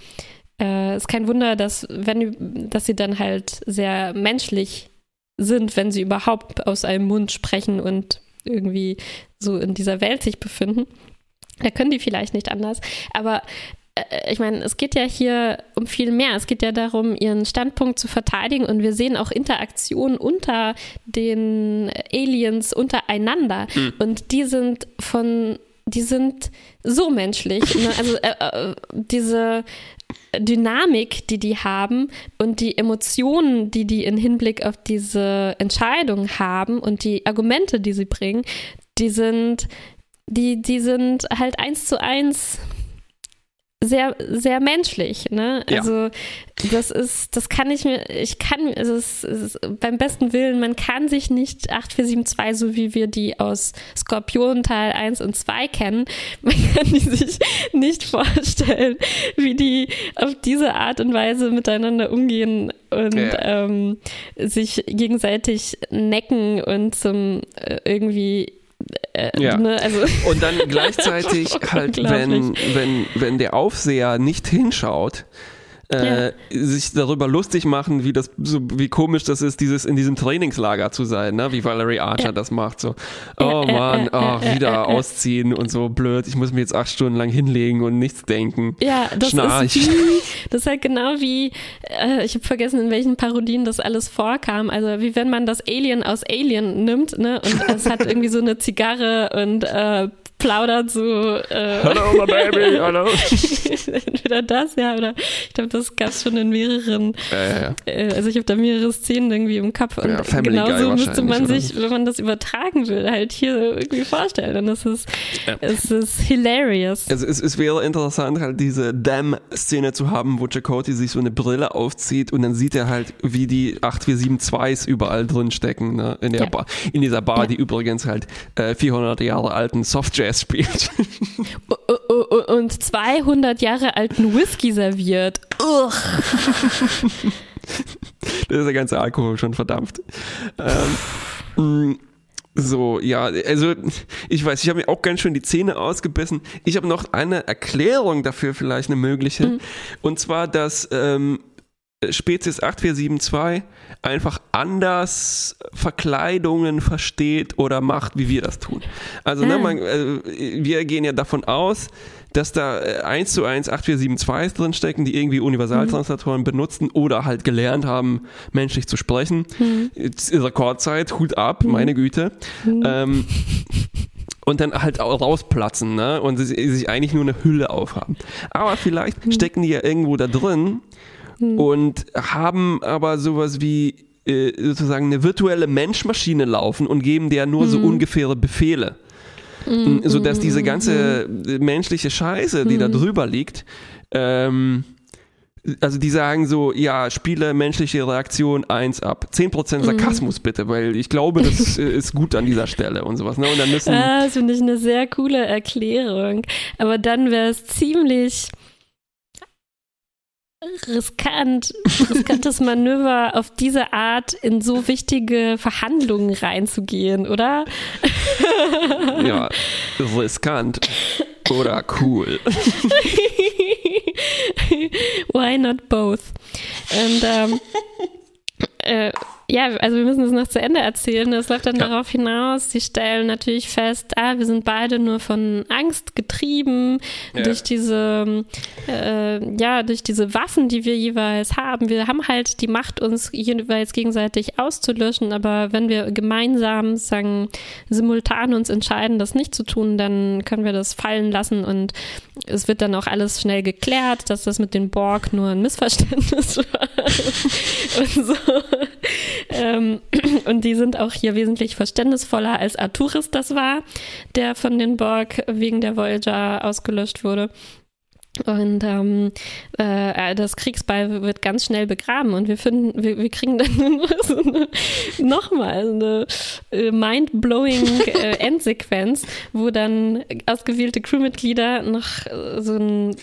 äh, ist kein Wunder, dass wenn dass sie dann halt sehr menschlich sind, wenn sie überhaupt aus einem Mund sprechen und irgendwie so in dieser Welt sich befinden. Da können die vielleicht nicht anders. Aber äh, ich meine, es geht ja hier um viel mehr. Es geht ja darum, ihren Standpunkt zu verteidigen und wir sehen auch Interaktionen unter den Aliens untereinander. Mhm. Und die sind von, die sind so menschlich. Ne? Also äh, äh, diese Dynamik, die die haben und die Emotionen, die die in Hinblick auf diese Entscheidung haben und die Argumente, die sie bringen, die sind die, die sind halt eins zu eins sehr, sehr menschlich, ne? Also ja. das ist, das kann ich mir, ich kann, also es ist beim besten Willen, man kann sich nicht 8472, so wie wir die aus Skorpion Teil 1 und 2 kennen, man kann die sich nicht vorstellen, wie die auf diese Art und Weise miteinander umgehen und ja. ähm, sich gegenseitig necken und zum äh, irgendwie äh, ja. Ne, also und dann gleichzeitig halt, wenn, wenn, wenn der Aufseher nicht hinschaut, äh, ja. sich darüber lustig machen, wie das so wie komisch das ist, dieses in diesem Trainingslager zu sein, ne? wie Valerie Archer ja. das macht. So, oh Mann, oh, wieder ausziehen und so blöd. Ich muss mir jetzt acht Stunden lang hinlegen und nichts denken. Ja, das Schnarch. ist wie, das ist halt genau wie, äh, ich habe vergessen, in welchen Parodien das alles vorkam. Also wie wenn man das Alien aus Alien nimmt, ne? Und es hat irgendwie so eine Zigarre und äh, plaudert so. Äh, Hello, my baby, hallo. Entweder das, ja, oder ich glaube, das gab es schon in mehreren. Ja, ja. Äh, also ich habe da mehrere Szenen irgendwie im Kopf und genauso müsste man sich, wenn man das übertragen will, halt hier irgendwie vorstellen. Und es ist, es ist hilarious. Also es, es wäre interessant, halt diese Damn-Szene zu haben, wo Chakoti sich so eine Brille aufzieht und dann sieht er halt, wie die 8472s überall drin stecken, ne? in, der Bar, in dieser Bar, die übrigens halt äh, 400 Jahre alten Softjazz Jazz spielt. Und 200 Jahre alten Whisky serviert. Ugh. da ist der ganze Alkohol schon verdampft. Ähm, mm, so, ja, also ich weiß, ich habe mir auch ganz schön die Zähne ausgebissen. Ich habe noch eine Erklärung dafür, vielleicht eine mögliche. Mhm. Und zwar, dass ähm, Spezies 8472 einfach anders Verkleidungen versteht oder macht, wie wir das tun. Also, ne, ah. man, äh, wir gehen ja davon aus, dass da 1 äh, zu 1 8472 drinstecken, die irgendwie Universaltranslatoren mhm. benutzen oder halt gelernt haben, menschlich zu sprechen. Mhm. Rekordzeit, Hut ab, mhm. meine Güte. Mhm. Ähm, und dann halt auch rausplatzen, ne? Und sie, sich eigentlich nur eine Hülle aufhaben. Aber vielleicht mhm. stecken die ja irgendwo da drin hm. und haben aber sowas wie äh, sozusagen eine virtuelle Menschmaschine laufen und geben der nur hm. so ungefähre Befehle. Mhm. Sodass diese ganze menschliche Scheiße, die da drüber liegt, ähm, also die sagen so, ja, spiele menschliche Reaktion 1 ab. 10% Sarkasmus bitte, weil ich glaube, das ist gut an dieser Stelle und sowas. Ne? Und dann müssen ah, das finde ich eine sehr coole Erklärung. Aber dann wäre es ziemlich riskant, riskantes Manöver, auf diese Art in so wichtige Verhandlungen reinzugehen, oder? Ja, riskant oder cool. Why not both? Und ähm, äh, ja, also wir müssen es noch zu Ende erzählen. Es läuft dann ja. darauf hinaus, sie stellen natürlich fest, ah, wir sind beide nur von Angst getrieben ja. durch diese, äh, ja, durch diese Waffen, die wir jeweils haben. Wir haben halt die Macht, uns jeweils gegenseitig auszulöschen, aber wenn wir gemeinsam, sagen, simultan uns entscheiden, das nicht zu tun, dann können wir das fallen lassen und es wird dann auch alles schnell geklärt, dass das mit den Borg nur ein Missverständnis war. und so. Ähm, und die sind auch hier wesentlich verständnisvoller als Arturis das war, der von den Borg wegen der Voyager ausgelöscht wurde. Und ähm, äh, das Kriegsbeil wird ganz schnell begraben und wir finden, wir, wir kriegen dann so eine, nochmal eine äh, mind-blowing äh, Endsequenz, wo dann ausgewählte Crewmitglieder noch äh, so einen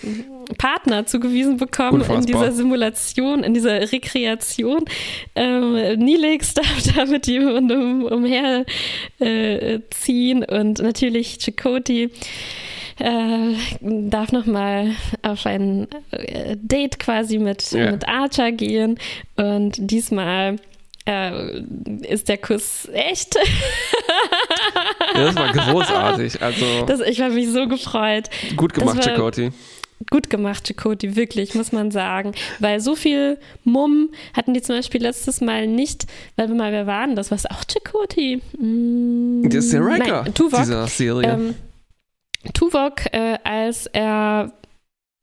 Partner zugewiesen bekommen Unfassbar. in dieser Simulation, in dieser Rekreation. Ähm, Nilix darf da mit jemandem umherziehen äh, und natürlich Chakoti äh, darf nochmal auf ein äh, Date quasi mit, ja. mit Archer gehen und diesmal äh, ist der Kuss echt. ja, das war großartig. Also das, ich habe mich so gefreut. Gut gemacht, Chakoti. Gut gemacht, Chakoti, wirklich, muss man sagen. Weil so viel Mumm hatten die zum Beispiel letztes Mal nicht, weil wir mal, wer waren das? Was auch Chakoti? Mm, das ist der Riker dieser Serie. Ähm, Tuvok, äh, als er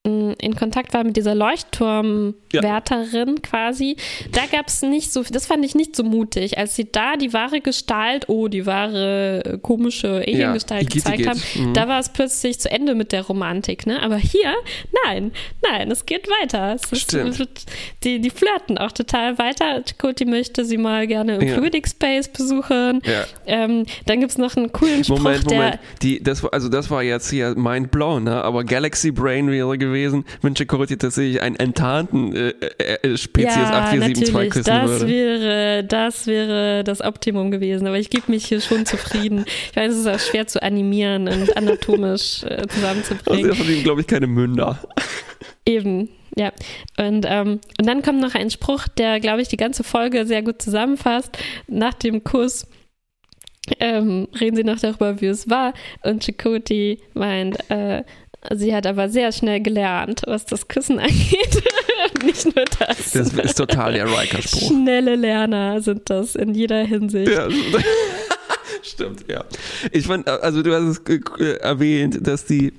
in Kontakt war mit dieser Leuchtturmwärterin ja. quasi, da gab es nicht so, das fand ich nicht so mutig, als sie da die wahre Gestalt, oh, die wahre äh, komische Aliengestalt ja, gezeigt haben, mhm. da war es plötzlich zu Ende mit der Romantik, ne? Aber hier, nein, nein, es geht weiter. Es Stimmt. Ist, die, die flirten auch total weiter. Chakoti möchte sie mal gerne im ja. Fluidic Space besuchen. Ja. Ähm, dann gibt es noch einen coolen Spruch, Moment, Moment. Der, die, das, also das war jetzt hier mind blown, ne? aber Galaxy Brain wäre gewesen, wenn Chakoti tatsächlich einen enttarnten äh, äh, Spezies ja, 8472 küssen das würde. Wäre, das wäre das Optimum gewesen, aber ich gebe mich hier schon zufrieden. Ich weiß, es ist auch schwer zu animieren und anatomisch äh, zusammenzubringen. Also von ihm, glaube ich, keine Münder. Eben, ja. Und, ähm, und dann kommt noch ein Spruch, der, glaube ich, die ganze Folge sehr gut zusammenfasst. Nach dem Kuss ähm, reden sie noch darüber, wie es war. Und Chakoti meint, äh, sie hat aber sehr schnell gelernt, was das Küssen angeht. Nicht nur das. Das ist total der Riker-Spruch. Schnelle Lerner sind das in jeder Hinsicht. Ja. Stimmt, ja. Ich fand, also du hast es äh, erwähnt, dass die,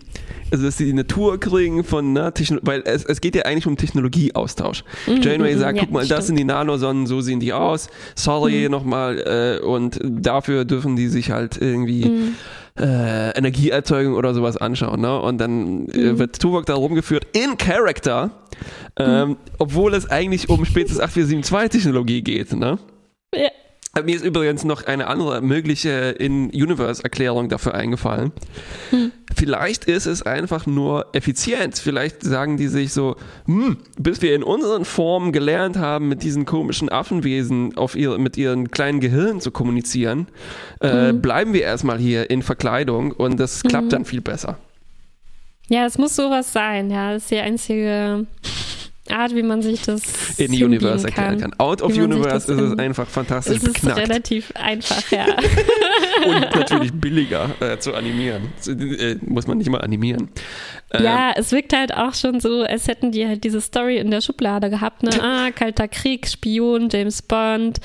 also dass die Natur kriegen von, ne, weil es, es geht ja eigentlich um Technologieaustausch. Mhm, Janeway mhm, sagt, ja, guck mal, stimmt. das sind die Nanosonnen, so sehen die aus. Sorry mhm. nochmal, äh, und dafür dürfen die sich halt irgendwie mhm. Äh, Energieerzeugung oder sowas anschauen, ne? Und dann äh, mhm. wird Tuvok da rumgeführt in Character, ähm, obwohl es eigentlich um Spezies 8472 Technologie geht, ne? Ja. Mir ist übrigens noch eine andere mögliche In-Universe-Erklärung dafür eingefallen. Hm. Vielleicht ist es einfach nur effizient. Vielleicht sagen die sich so, hm, bis wir in unseren Formen gelernt haben, mit diesen komischen Affenwesen auf ihre, mit ihren kleinen Gehirnen zu kommunizieren, äh, hm. bleiben wir erstmal hier in Verkleidung und das klappt hm. dann viel besser. Ja, es muss sowas sein. Ja, das ist die einzige Art, wie man sich das in Universe erklären kann. Out of Universe ist es einfach fantastisch es ist beknackt. relativ einfach, ja. Und natürlich billiger äh, zu animieren. Äh, muss man nicht mal animieren. Ähm, ja, es wirkt halt auch schon so, als hätten die halt diese Story in der Schublade gehabt. Ne? Ah, Kalter Krieg, Spion, James Bond.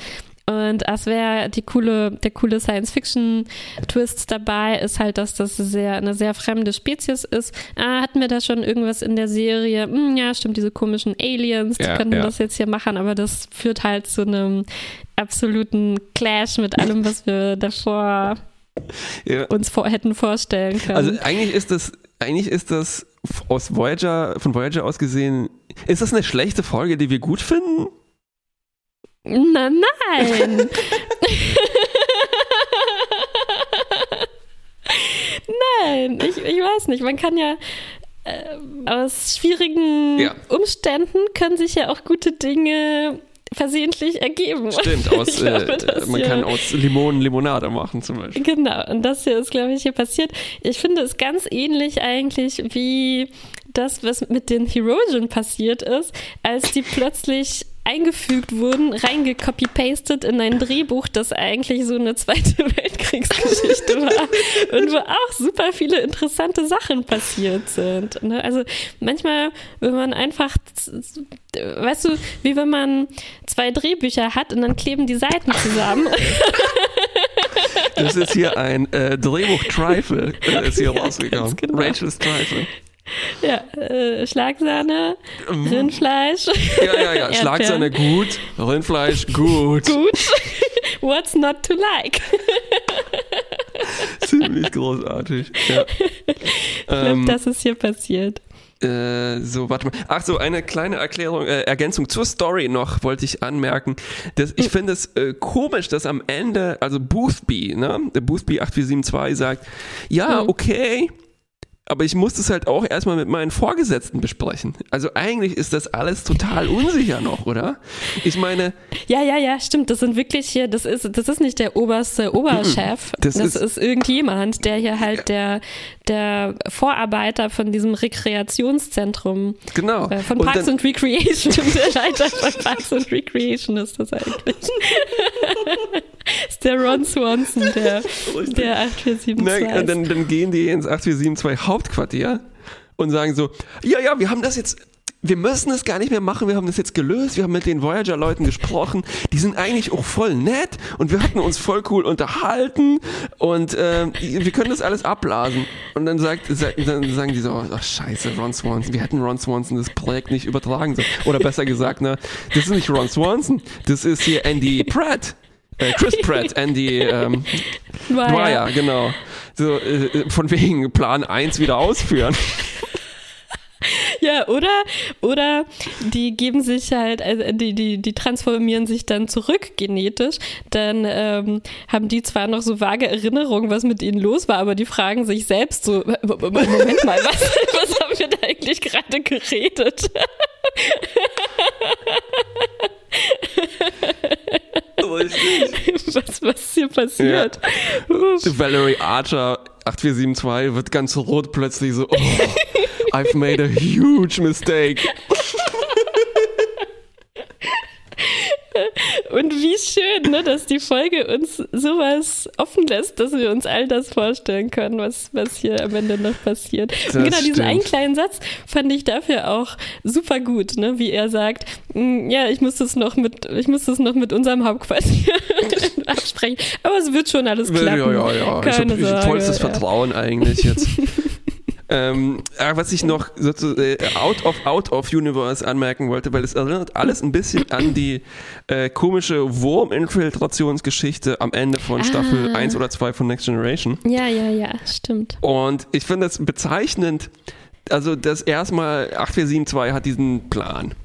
Und das wäre die coole, der coole Science-Fiction-Twist dabei, ist halt, dass das sehr, eine sehr fremde Spezies ist. Ah, hatten wir da schon irgendwas in der Serie? Hm, ja, stimmt, diese komischen Aliens, die ja, könnten ja. das jetzt hier machen, aber das führt halt zu einem absoluten Clash mit allem, was wir davor ja. uns vor, hätten vorstellen können. Also eigentlich ist das, eigentlich ist das aus Voyager, von Voyager aus gesehen, ist das eine schlechte Folge, die wir gut finden? Na, nein. nein, ich, ich weiß nicht. Man kann ja äh, aus schwierigen ja. Umständen können sich ja auch gute Dinge versehentlich ergeben. Stimmt, aus, glaube, äh, man kann aus Limonen Limonade machen zum Beispiel. Genau, und das hier ist, glaube ich, hier passiert. Ich finde es ganz ähnlich eigentlich wie das, was mit den Herosian passiert ist, als die plötzlich eingefügt wurden, reingecopy-pastet in ein Drehbuch, das eigentlich so eine zweite Weltkriegsgeschichte war und wo auch super viele interessante Sachen passiert sind. Ne? Also manchmal, wenn man einfach, weißt du, wie wenn man zwei Drehbücher hat und dann kleben die Seiten zusammen. Das ist hier ein äh, Drehbuch-Trifle, äh, ist hier ja, rausgekommen. Genau. Rachel's Trifle. Ja, äh, Schlagsahne, mm. Rindfleisch. Ja, ja, ja. Schlagsahne gut, Rindfleisch gut. Gut. What's not to like? Ziemlich großartig. Ja. Ich glaube, ähm, das ist hier passiert. Äh, so, warte mal. Ach so, eine kleine Erklärung, äh, Ergänzung zur Story noch wollte ich anmerken. Das, ich hm. finde es äh, komisch, dass am Ende, also Boothby, ne, der Boothby 8472 sagt, ja, hm. okay, aber ich muss das halt auch erstmal mit meinen Vorgesetzten besprechen. Also eigentlich ist das alles total unsicher noch, oder? Ich meine. Ja, ja, ja, stimmt. Das sind wirklich hier, das ist, das ist nicht der oberste Oberchef. Das, das ist, ist, irgendjemand, der hier halt der, der Vorarbeiter von diesem Rekreationszentrum. Genau. Äh, von Parks and Recreation. der Leiter von Parks and Recreation ist das eigentlich. ist der Ron Swanson, der, der 8472. Na, dann, dann gehen die ins 8472 Hauptquartier und sagen so, ja, ja, wir haben das jetzt wir müssen es gar nicht mehr machen, wir haben das jetzt gelöst, wir haben mit den Voyager-Leuten gesprochen, die sind eigentlich auch voll nett und wir hatten uns voll cool unterhalten und äh, wir können das alles abblasen. Und dann, sagt, dann sagen die so, ach scheiße, Ron Swanson, wir hätten Ron Swanson das Projekt nicht übertragen sollen. Oder besser gesagt, ne, das ist nicht Ron Swanson, das ist hier Andy Pratt. Äh, Chris Pratt, Andy ähm, Dwyer, genau. So, äh, von wegen Plan 1 wieder ausführen. Ja, oder, oder die geben sich halt, also die, die, die transformieren sich dann zurück genetisch. Dann ähm, haben die zwar noch so vage Erinnerungen, was mit ihnen los war, aber die fragen sich selbst so, Moment mal, was, was haben wir da eigentlich gerade geredet? was, was ist hier passiert? Ja. Valerie Archer 8472 wird ganz rot plötzlich so, oh, I've made a huge mistake. Und wie schön, ne, dass die Folge uns sowas offen lässt, dass wir uns all das vorstellen können, was, was hier am Ende noch passiert. Das und genau stimmt. diesen einen kleinen Satz fand ich dafür auch super gut, ne, wie er sagt, mm, ja, ich muss das noch mit, ich muss das noch mit unserem Hauptquartier absprechen. Aber es wird schon alles klappen. Ja, ja, ja. Keine ich habe vollstes ja. Vertrauen eigentlich jetzt. Ähm, äh, was ich noch sozusagen äh, out of out of universe anmerken wollte, weil es erinnert alles ein bisschen an die äh, komische Wurm-Infiltrationsgeschichte am Ende von ah. Staffel 1 oder 2 von Next Generation. Ja, ja, ja, stimmt. Und ich finde das bezeichnend, also das erstmal 8472 hat diesen Plan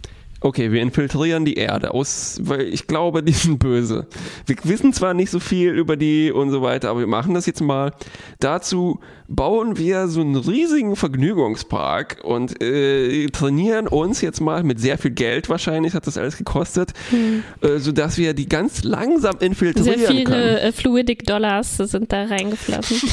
okay, wir infiltrieren die Erde aus, weil ich glaube, die sind böse. Wir wissen zwar nicht so viel über die und so weiter, aber wir machen das jetzt mal. Dazu bauen wir so einen riesigen Vergnügungspark und äh, trainieren uns jetzt mal mit sehr viel Geld wahrscheinlich, hat das alles gekostet, hm. äh, sodass wir die ganz langsam infiltrieren sehr viele, können. Äh, Fluidic Dollars sind da reingeflossen.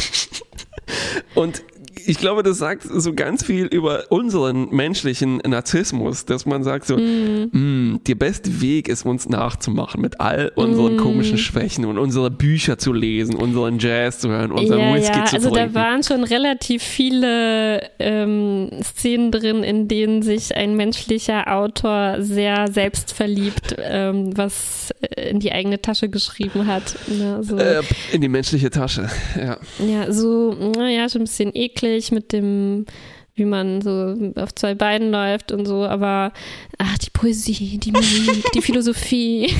und ich glaube, das sagt so ganz viel über unseren menschlichen Narzissmus, dass man sagt so, mm. Mm, der beste Weg ist, uns nachzumachen mit all unseren mm. komischen Schwächen und unsere Bücher zu lesen, unseren Jazz zu hören, unseren ja, Whisky ja. zu also trinken. Also da waren schon relativ viele ähm, Szenen drin, in denen sich ein menschlicher Autor sehr selbstverliebt ähm, was in die eigene Tasche geschrieben hat. Ne, so. äh, in die menschliche Tasche, ja. Ja, so, naja, schon ein bisschen eklig ähnlich mit dem, wie man so auf zwei Beinen läuft und so, aber ach, die Poesie, die Musik, die Philosophie,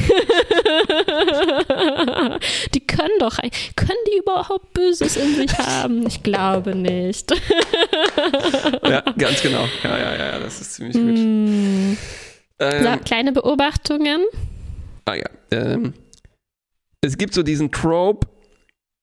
die können doch, können die überhaupt Böses in sich haben? Ich glaube nicht. ja, ganz genau. Ja, ja, ja, das ist ziemlich gut. Mm. Ähm, so, kleine Beobachtungen. Ah ja, ähm, es gibt so diesen Trope,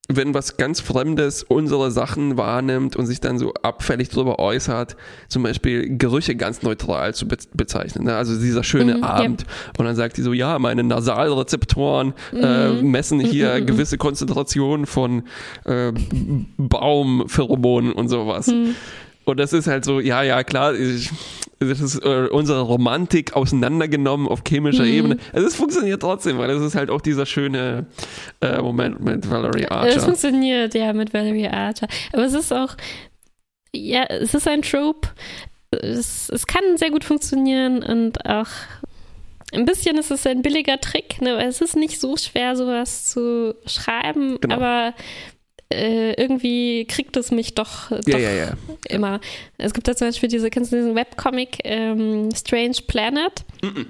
wenn was ganz Fremdes unsere Sachen wahrnimmt und sich dann so abfällig darüber äußert, zum Beispiel Gerüche ganz neutral zu be bezeichnen. Ne? Also dieser schöne mhm, Abend. Ja. Und dann sagt die so, ja, meine Nasalrezeptoren äh, mhm. äh, messen hier mhm, gewisse Konzentrationen von äh, Baumpheromonen und sowas. Mhm. Und das ist halt so, ja, ja, klar, ich, das ist äh, unsere Romantik auseinandergenommen auf chemischer mhm. Ebene. Also es funktioniert trotzdem, weil es ist halt auch dieser schöne äh, Moment mit Valerie Archer. Es funktioniert, ja, mit Valerie Archer. Aber es ist auch, ja, es ist ein Trope. Es, es kann sehr gut funktionieren und auch ein bisschen ist es ein billiger Trick, ne? es ist nicht so schwer, sowas zu schreiben, genau. aber äh, irgendwie kriegt es mich doch, doch ja, ja, ja. immer. Es gibt da zum Beispiel diese, kennst du diesen Webcomic ähm, Strange Planet? Mm -mm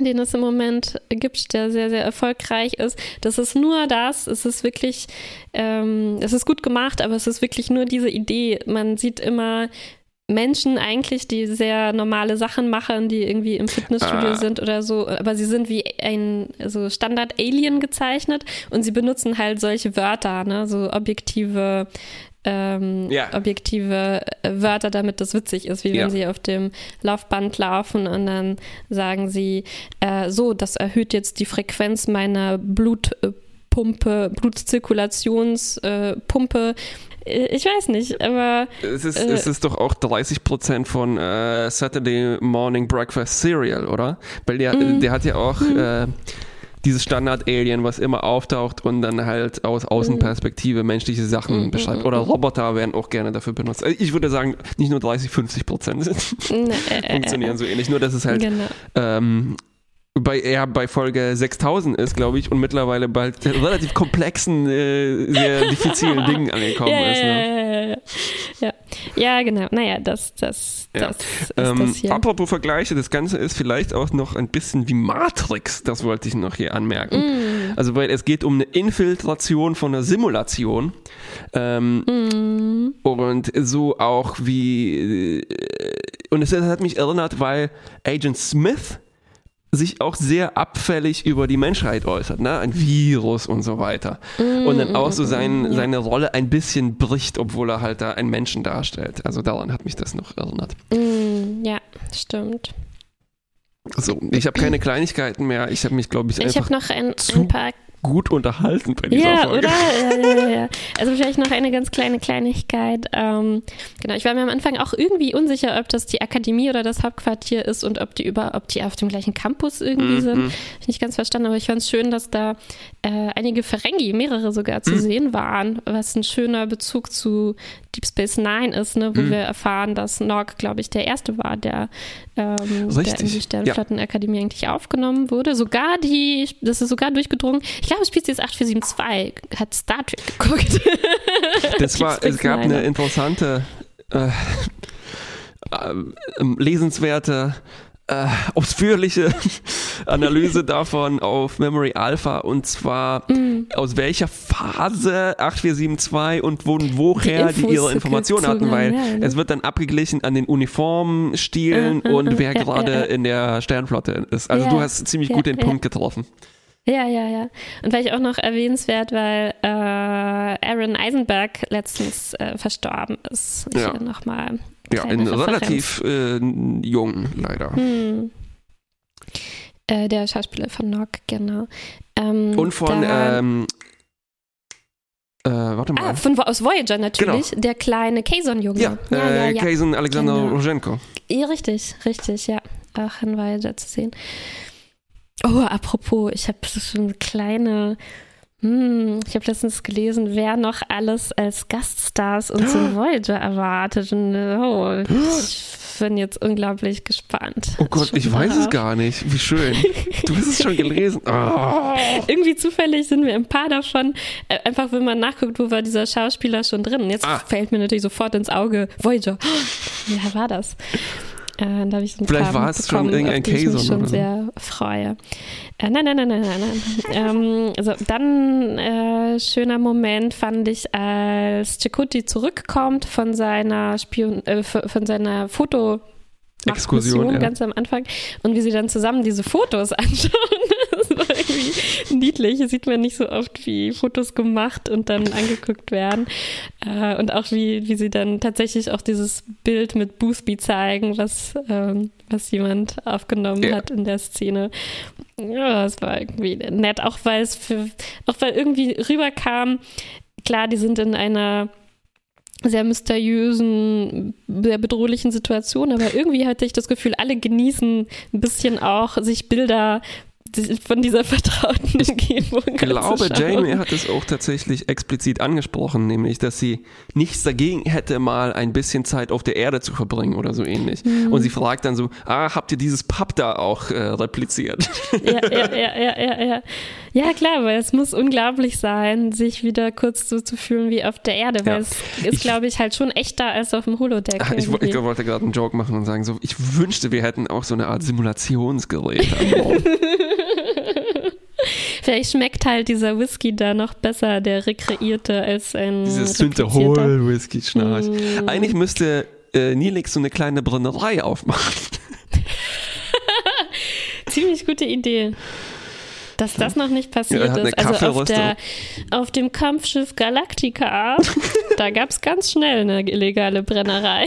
den es im Moment gibt, der sehr, sehr erfolgreich ist. Das ist nur das, es ist wirklich, ähm, es ist gut gemacht, aber es ist wirklich nur diese Idee. Man sieht immer Menschen eigentlich, die sehr normale Sachen machen, die irgendwie im Fitnessstudio ah. sind oder so, aber sie sind wie ein so Standard-Alien gezeichnet und sie benutzen halt solche Wörter, ne, so objektive ähm, ja. objektive Wörter, damit das witzig ist, wie ja. wenn sie auf dem Laufband laufen und dann sagen sie, äh, so, das erhöht jetzt die Frequenz meiner Blutpumpe, Blutzirkulationspumpe äh, ich weiß nicht, aber. Es ist, äh, es ist doch auch 30% von äh, Saturday Morning Breakfast Cereal, oder? Weil der, mm, der hat ja auch. Mm. Äh, dieses Standard-Alien, was immer auftaucht und dann halt aus Außenperspektive menschliche Sachen Mhm, beschreibt. Oder Roboter werden auch gerne dafür benutzt. Also Ich würde sagen, nicht nur 30, 50 Prozent Ne, äh, äh, funktionieren so ähnlich. Nur, dass es halt Genau. ähm, bei, eher bei Folge 6000 ist, glaube ich, und mittlerweile bei relativ komplexen, äh, sehr diffizilen Dingen angekommen Ja, ist. ja, Ne? ja, ja, ja. ja. ja, genau. Naja, das, das, Ja. das ist Ähm, das hier. apropos Vergleiche, das Ganze ist vielleicht auch noch ein bisschen wie Matrix, das wollte ich noch hier anmerken. Mm. Also, weil es geht um eine Infiltration von einer Simulation. Ähm, Mm. Und so auch wie. äh, Und es hat mich erinnert, weil Agent Smith sich auch sehr abfällig über die Menschheit äußert, ne? Ein Virus und so weiter. Und dann auch so sein, seine Rolle ein bisschen bricht, obwohl er halt da einen Menschen darstellt. Also daran hat mich das noch erinnert. Mm, ja, stimmt. So, ich habe keine Kleinigkeiten mehr. Ich habe mich, glaube ich, Ich einfach habe noch ein, ein paar gut unterhalten bei dieser Ja, Folge. oder? Ja, ja, ja. Also vielleicht noch eine ganz kleine Kleinigkeit. Ähm, genau, ich war mir am Anfang auch irgendwie unsicher, ob das die Akademie oder das Hauptquartier ist und ob die über, ob die auf dem gleichen Campus irgendwie Mhm. sind. Hab ich nicht ganz verstanden, aber ich fand es schön, dass da äh, einige Ferengi, mehrere sogar Mhm. zu sehen waren, was ein schöner Bezug zu Deep Space Nine ist, ne, wo Mhm. wir erfahren, dass Nog, glaube ich, der erste war, der, ähm, der in die ja. Sternflottenakademie eigentlich aufgenommen wurde. Sogar die, das ist sogar durchgedrungen. Ich glaube, Spezies 8472 hat Star Trek geguckt. Das war, es gab Nine. eine interessante, äh, ähm, lesenswerte, äh, ausführliche Analyse davon auf Memory Alpha und zwar Mm. aus welcher Phase 8472 und wo, woher die, Infos ihre Informationen hatten, weil ja, ne? es wird dann abgeglichen an den Uniformstilen Äh, und äh, wer ja, gerade ja, in der Sternflotte ist. Also du hast ziemlich gut den. Punkt getroffen. Ja, ja, ja. Und weil ich auch noch erwähnenswert, weil äh, Aaron Eisenberg letztens äh, verstorben ist. Ich Ja. nochmal. Ja, in relativ äh, jung leider. Hm. Äh, der Schauspieler von Nog, genau. Ähm, Und von, da- ähm, äh, warte mal. Ah, von aus Voyager natürlich, der kleine Kazon-Junge. ja, ja, ja, äh, ja. Kaizen Alexander Genau. Rosenko. Ja, richtig, richtig, ja. Auch in Voyager zu sehen. Oh, apropos, ich habe so eine kleine. Hm, ich habe letztens gelesen, wer noch alles als Gaststars uns in Voyager erwartet. Und, oh, ich bin jetzt unglaublich gespannt. Oh Gott, ich weiß es gar nicht. Wie schön. Du hast es schon gelesen. Oh. Irgendwie zufällig sind mir ein paar davon, äh, einfach wenn man nachguckt, wo war dieser Schauspieler schon drin. Jetzt Ah. fällt mir natürlich sofort ins Auge Voyager. Wer war das? Äh, da habe ich so ein Vielleicht war es schon irgendein die ich mich schon oder so. sehr freue. Äh, nein, nein, nein, nein, nein, nein. ähm, also dann äh, schöner Moment fand ich, als Chakotay zurückkommt von seiner Spion, äh, von seiner Foto Exkursion, ja. ganz am Anfang und wie sie dann zusammen diese Fotos anschauen. War irgendwie niedlich. Das sieht man nicht so oft, wie Fotos gemacht und dann angeguckt werden. Äh, und auch wie, wie sie dann tatsächlich auch dieses Bild mit Boothby zeigen, was, ähm, was jemand aufgenommen Ja. hat in der Szene. Ja, das war irgendwie nett, auch weil es für, auch weil irgendwie rüberkam, klar, die sind in einer sehr mysteriösen, sehr bedrohlichen Situation, aber irgendwie hatte ich das Gefühl, alle genießen ein bisschen auch, sich Bilder von dieser vertrauten Umgebung Ich glaube. Janeway hat es auch tatsächlich explizit angesprochen, nämlich, dass sie nichts dagegen hätte, mal ein bisschen Zeit auf der Erde zu verbringen oder so ähnlich. Mhm. Und sie fragt dann so, ah, habt ihr dieses Pub da auch äh, repliziert? ja, ja, ja, ja, ja, ja. Ja, klar, weil es muss unglaublich sein, sich wieder kurz so zu fühlen wie auf der Erde, weil Ja. es ist, Ich- glaube ich, halt schon echter als auf dem Holodeck. Ah, ich, irgendwie. ich wollte gerade einen Joke machen und sagen, so, ich wünschte, wir hätten auch so eine Art Simulationsgerät an Bord. Vielleicht schmeckt halt dieser Whisky da noch besser, der rekreierte, als ein Dieses. Synthehol-Whisky-Schnarch. Mm. Eigentlich müsste äh, Nilix so eine kleine Brennerei aufmachen. Ziemlich gute Idee. Dass das noch nicht Ja, er passiert eine ist. Also auf, der, auf dem Kampfschiff Galactica, da gab es ganz schnell eine illegale Brennerei.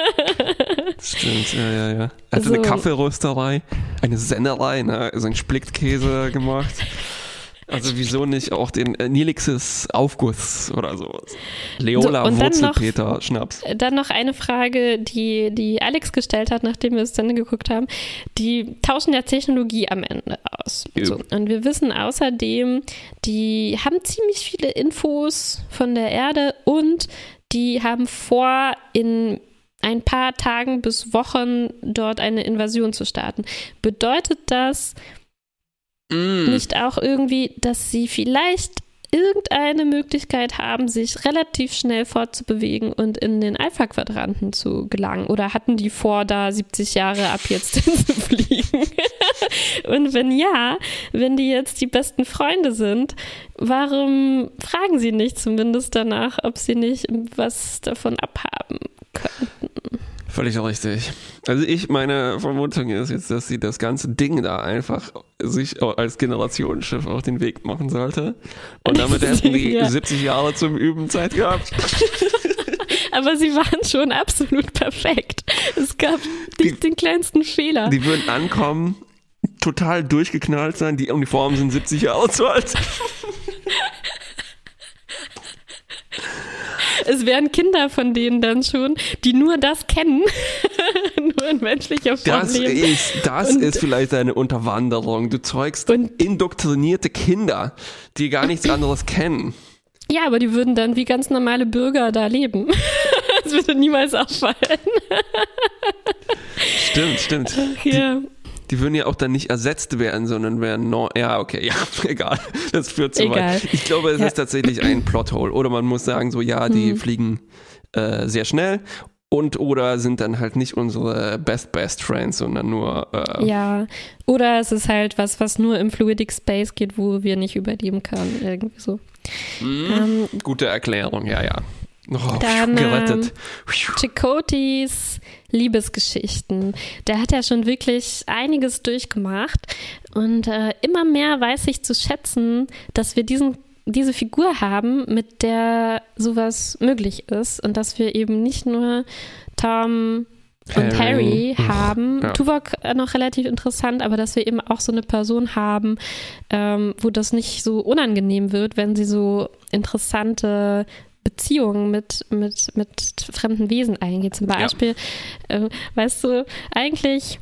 Stimmt, ja, ja, ja. Er hatte So. eine Kaffeerösterei, eine Sennerei, ne? also ein Splittkäse gemacht. Also wieso nicht auch den äh, Nilixis Aufguss oder so? Leola so, Wurzelpeter Schnaps. Dann noch eine Frage, die, die Alex gestellt hat, nachdem wir es dann geguckt haben. Die tauschen ja Technologie am Ende aus. So. Und wir wissen außerdem, die haben ziemlich viele Infos von der Erde und die haben vor, in ein paar Tagen bis Wochen dort eine Invasion zu starten. Bedeutet das mm. nicht auch irgendwie, dass sie vielleicht irgendeine Möglichkeit haben, sich relativ schnell fortzubewegen und in den Alpha-Quadranten zu gelangen? Oder hatten die vor, da 70 Jahre ab jetzt zu fliegen? und wenn ja, wenn die jetzt die besten Freunde sind, warum fragen sie nicht zumindest danach, ob sie nicht was davon abhaben könnten? Völlig richtig. Also ich, meine Vermutung ist jetzt, dass sie das ganze Ding da einfach sich als Generationsschiff auf den Weg machen sollte. Und damit hätten die ja. 70 Jahre zum Üben Zeit gehabt. Aber sie waren schon absolut perfekt. Es gab nicht die, den kleinsten Fehler. Die würden ankommen, total durchgeknallt sein, die Uniformen sind 70 Jahre zu alt. es wären Kinder von denen dann schon, die nur das kennen, nur in menschlicher Form das leben. Ist, das und, ist vielleicht eine Unterwanderung. Du zeugst und, indoktrinierte Kinder, die gar nichts anderes kennen. Ja, aber die würden dann wie ganz normale Bürger da leben. das würde niemals auffallen. stimmt, stimmt. Ach, ja. Die, die würden ja auch dann nicht ersetzt werden, sondern wären no, ja, okay, ja, egal. Das führt zu egal. weit. Ich glaube, es ja. ist tatsächlich ein Plothole. Oder man muss sagen, so, ja, die hm. fliegen äh, sehr schnell und oder sind dann halt nicht unsere best best friends, sondern nur äh ja oder es ist halt was, was nur im Fluidic Space geht, wo wir nicht überleben können, irgendwie so. Mhm. Ähm, Gute Erklärung, ja ja. Oh, dann gerettet. Ähm, Chicotis Liebesgeschichten. Der hat ja schon wirklich einiges durchgemacht und äh, immer mehr weiß ich zu schätzen, dass wir diesen diese Figur haben, mit der sowas möglich ist und dass wir eben nicht nur Tom und Harry, Harry haben. Ja. Tuvok noch relativ interessant, aber dass wir eben auch so eine Person haben, ähm, wo das nicht so unangenehm wird, wenn sie so interessante Beziehungen mit, mit, mit fremden Wesen eingeht. Zum Beispiel, ja. äh, weißt du, eigentlich,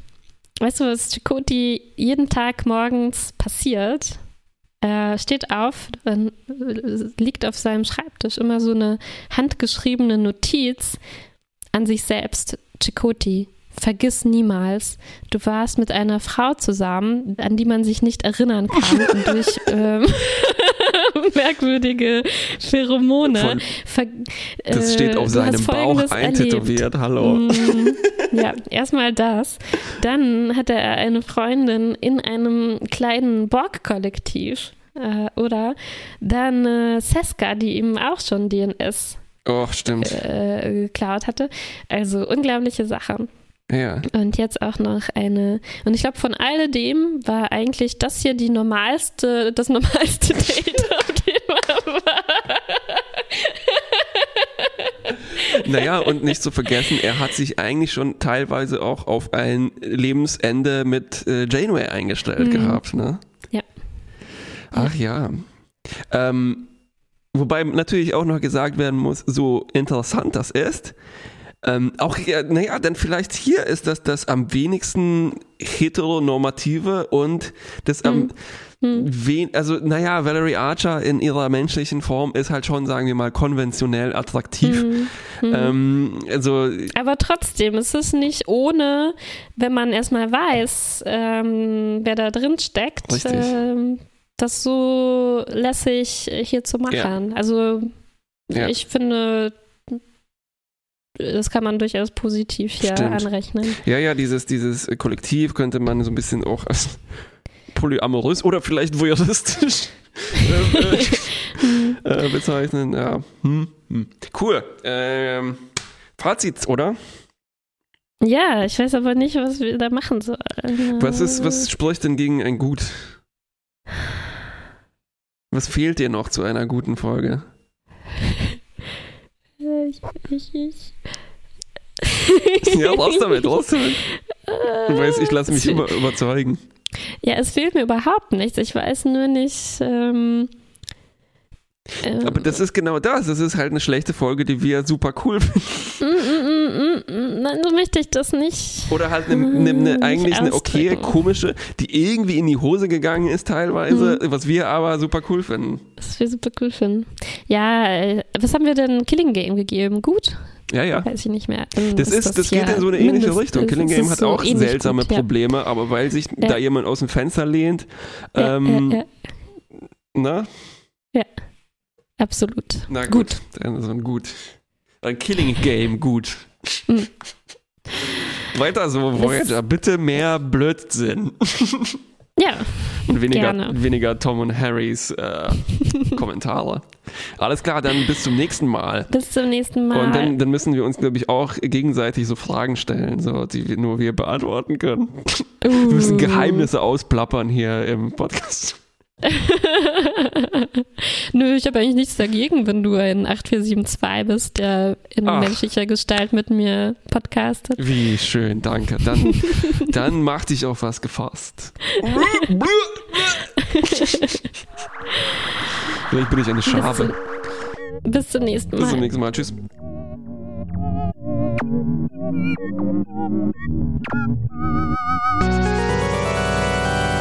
weißt du, was Chakoti jeden Tag morgens passiert? Er steht auf, dann liegt auf seinem Schreibtisch immer so eine handgeschriebene Notiz an sich selbst. Chakoti, vergiss niemals, du warst mit einer Frau zusammen, an die man sich nicht erinnern kann und durch ähm, merkwürdige Pheromone. Ver das steht auf äh, seinem Bauch eintätowiert, hallo. Mm, ja, erstmal das. Dann hatte er eine Freundin in einem kleinen Borg-Kollektiv. Äh, oder dann äh, Seska, die ihm auch schon DNS oh, stimmt. Äh, geklaut hatte. Also unglaubliche Sachen. Ja. Und jetzt auch noch eine. Und ich glaube, von alledem war eigentlich das hier die normalste, das normalste Date, Naja, und nicht zu vergessen, er hat sich eigentlich schon teilweise auch auf ein Lebensende mit äh, Janeway eingestellt mhm. gehabt, ne? Ja. Ach ja. Ähm, wobei natürlich auch noch gesagt werden muss, so interessant das ist, ähm, auch, ja, naja, dann vielleicht hier ist das das am wenigsten heteronormative und das am hm. wen, also naja, Valerie Archer in ihrer menschlichen Form ist halt schon, sagen wir mal, konventionell attraktiv. Hm. Hm. Ähm, also, Aber trotzdem ist es nicht ohne, wenn man erstmal weiß, ähm, wer da drin steckt, ähm, das so lässig hier zu machen. Ja. Also ja. ich finde, das kann man durchaus positiv hier Stimmt. anrechnen. Ja, ja, dieses, dieses Kollektiv könnte man so ein bisschen auch als polyamorös oder vielleicht voyeuristisch äh, äh, bezeichnen. Ja. Hm, hm. Cool. Ähm, Fazit, oder? Ja, ich weiß aber nicht, was wir da machen sollen. Was, ist, was spricht denn gegen ein Gut? Was fehlt dir noch zu einer guten Folge? ich, ich, ich. ja, raus damit, raus damit. Du weißt, ich lasse mich immer überzeugen. Ja, es fehlt mir überhaupt nichts. Ich weiß nur nicht. Ähm, ähm, Aber das ist genau das. Das ist halt eine schlechte Folge, die wir super cool finden. Mm, mm, mm, Nein, so möchte ich das nicht. Oder halt eine, eine, eine eigentlich eine okay, komische, die irgendwie in die Hose gegangen ist teilweise, mhm. was wir aber super cool finden. Was wir super cool finden. Ja, äh, was haben wir denn Killing Game gegeben? Gut? Ja, ja. Weiß ich nicht mehr. Dann das, ist, das, das geht in so eine ähnliche Richtung. Killing Game hat so auch seltsame gut, Probleme, aber weil sich ja. da jemand aus dem Fenster lehnt, ähm, ja, na? Ja. Absolut. Na gut. gut. Dann so ein gut. Ein Killing Game, gut. Mhm. Weiter so, Voyager. Bitte mehr Blödsinn. Ja. Und weniger, weniger Tom und Harrys äh, Kommentare. Alles klar, dann bis zum nächsten Mal. Bis zum nächsten Mal. Und dann, dann müssen wir uns, glaube ich, auch gegenseitig so Fragen stellen, so, die nur wir beantworten können. Uh. Wir müssen Geheimnisse ausplappern hier im Podcast. Nö, ich habe eigentlich nichts dagegen, wenn du ein 8472 bist, der in Ach. menschlicher Gestalt mit mir podcastet. Wie schön, danke. Dann, dann mach dich auf was gefasst. Vielleicht bin ich eine Schabe. Bis, bis zum nächsten Mal. Bis zum nächsten Mal. Tschüss. Thank you.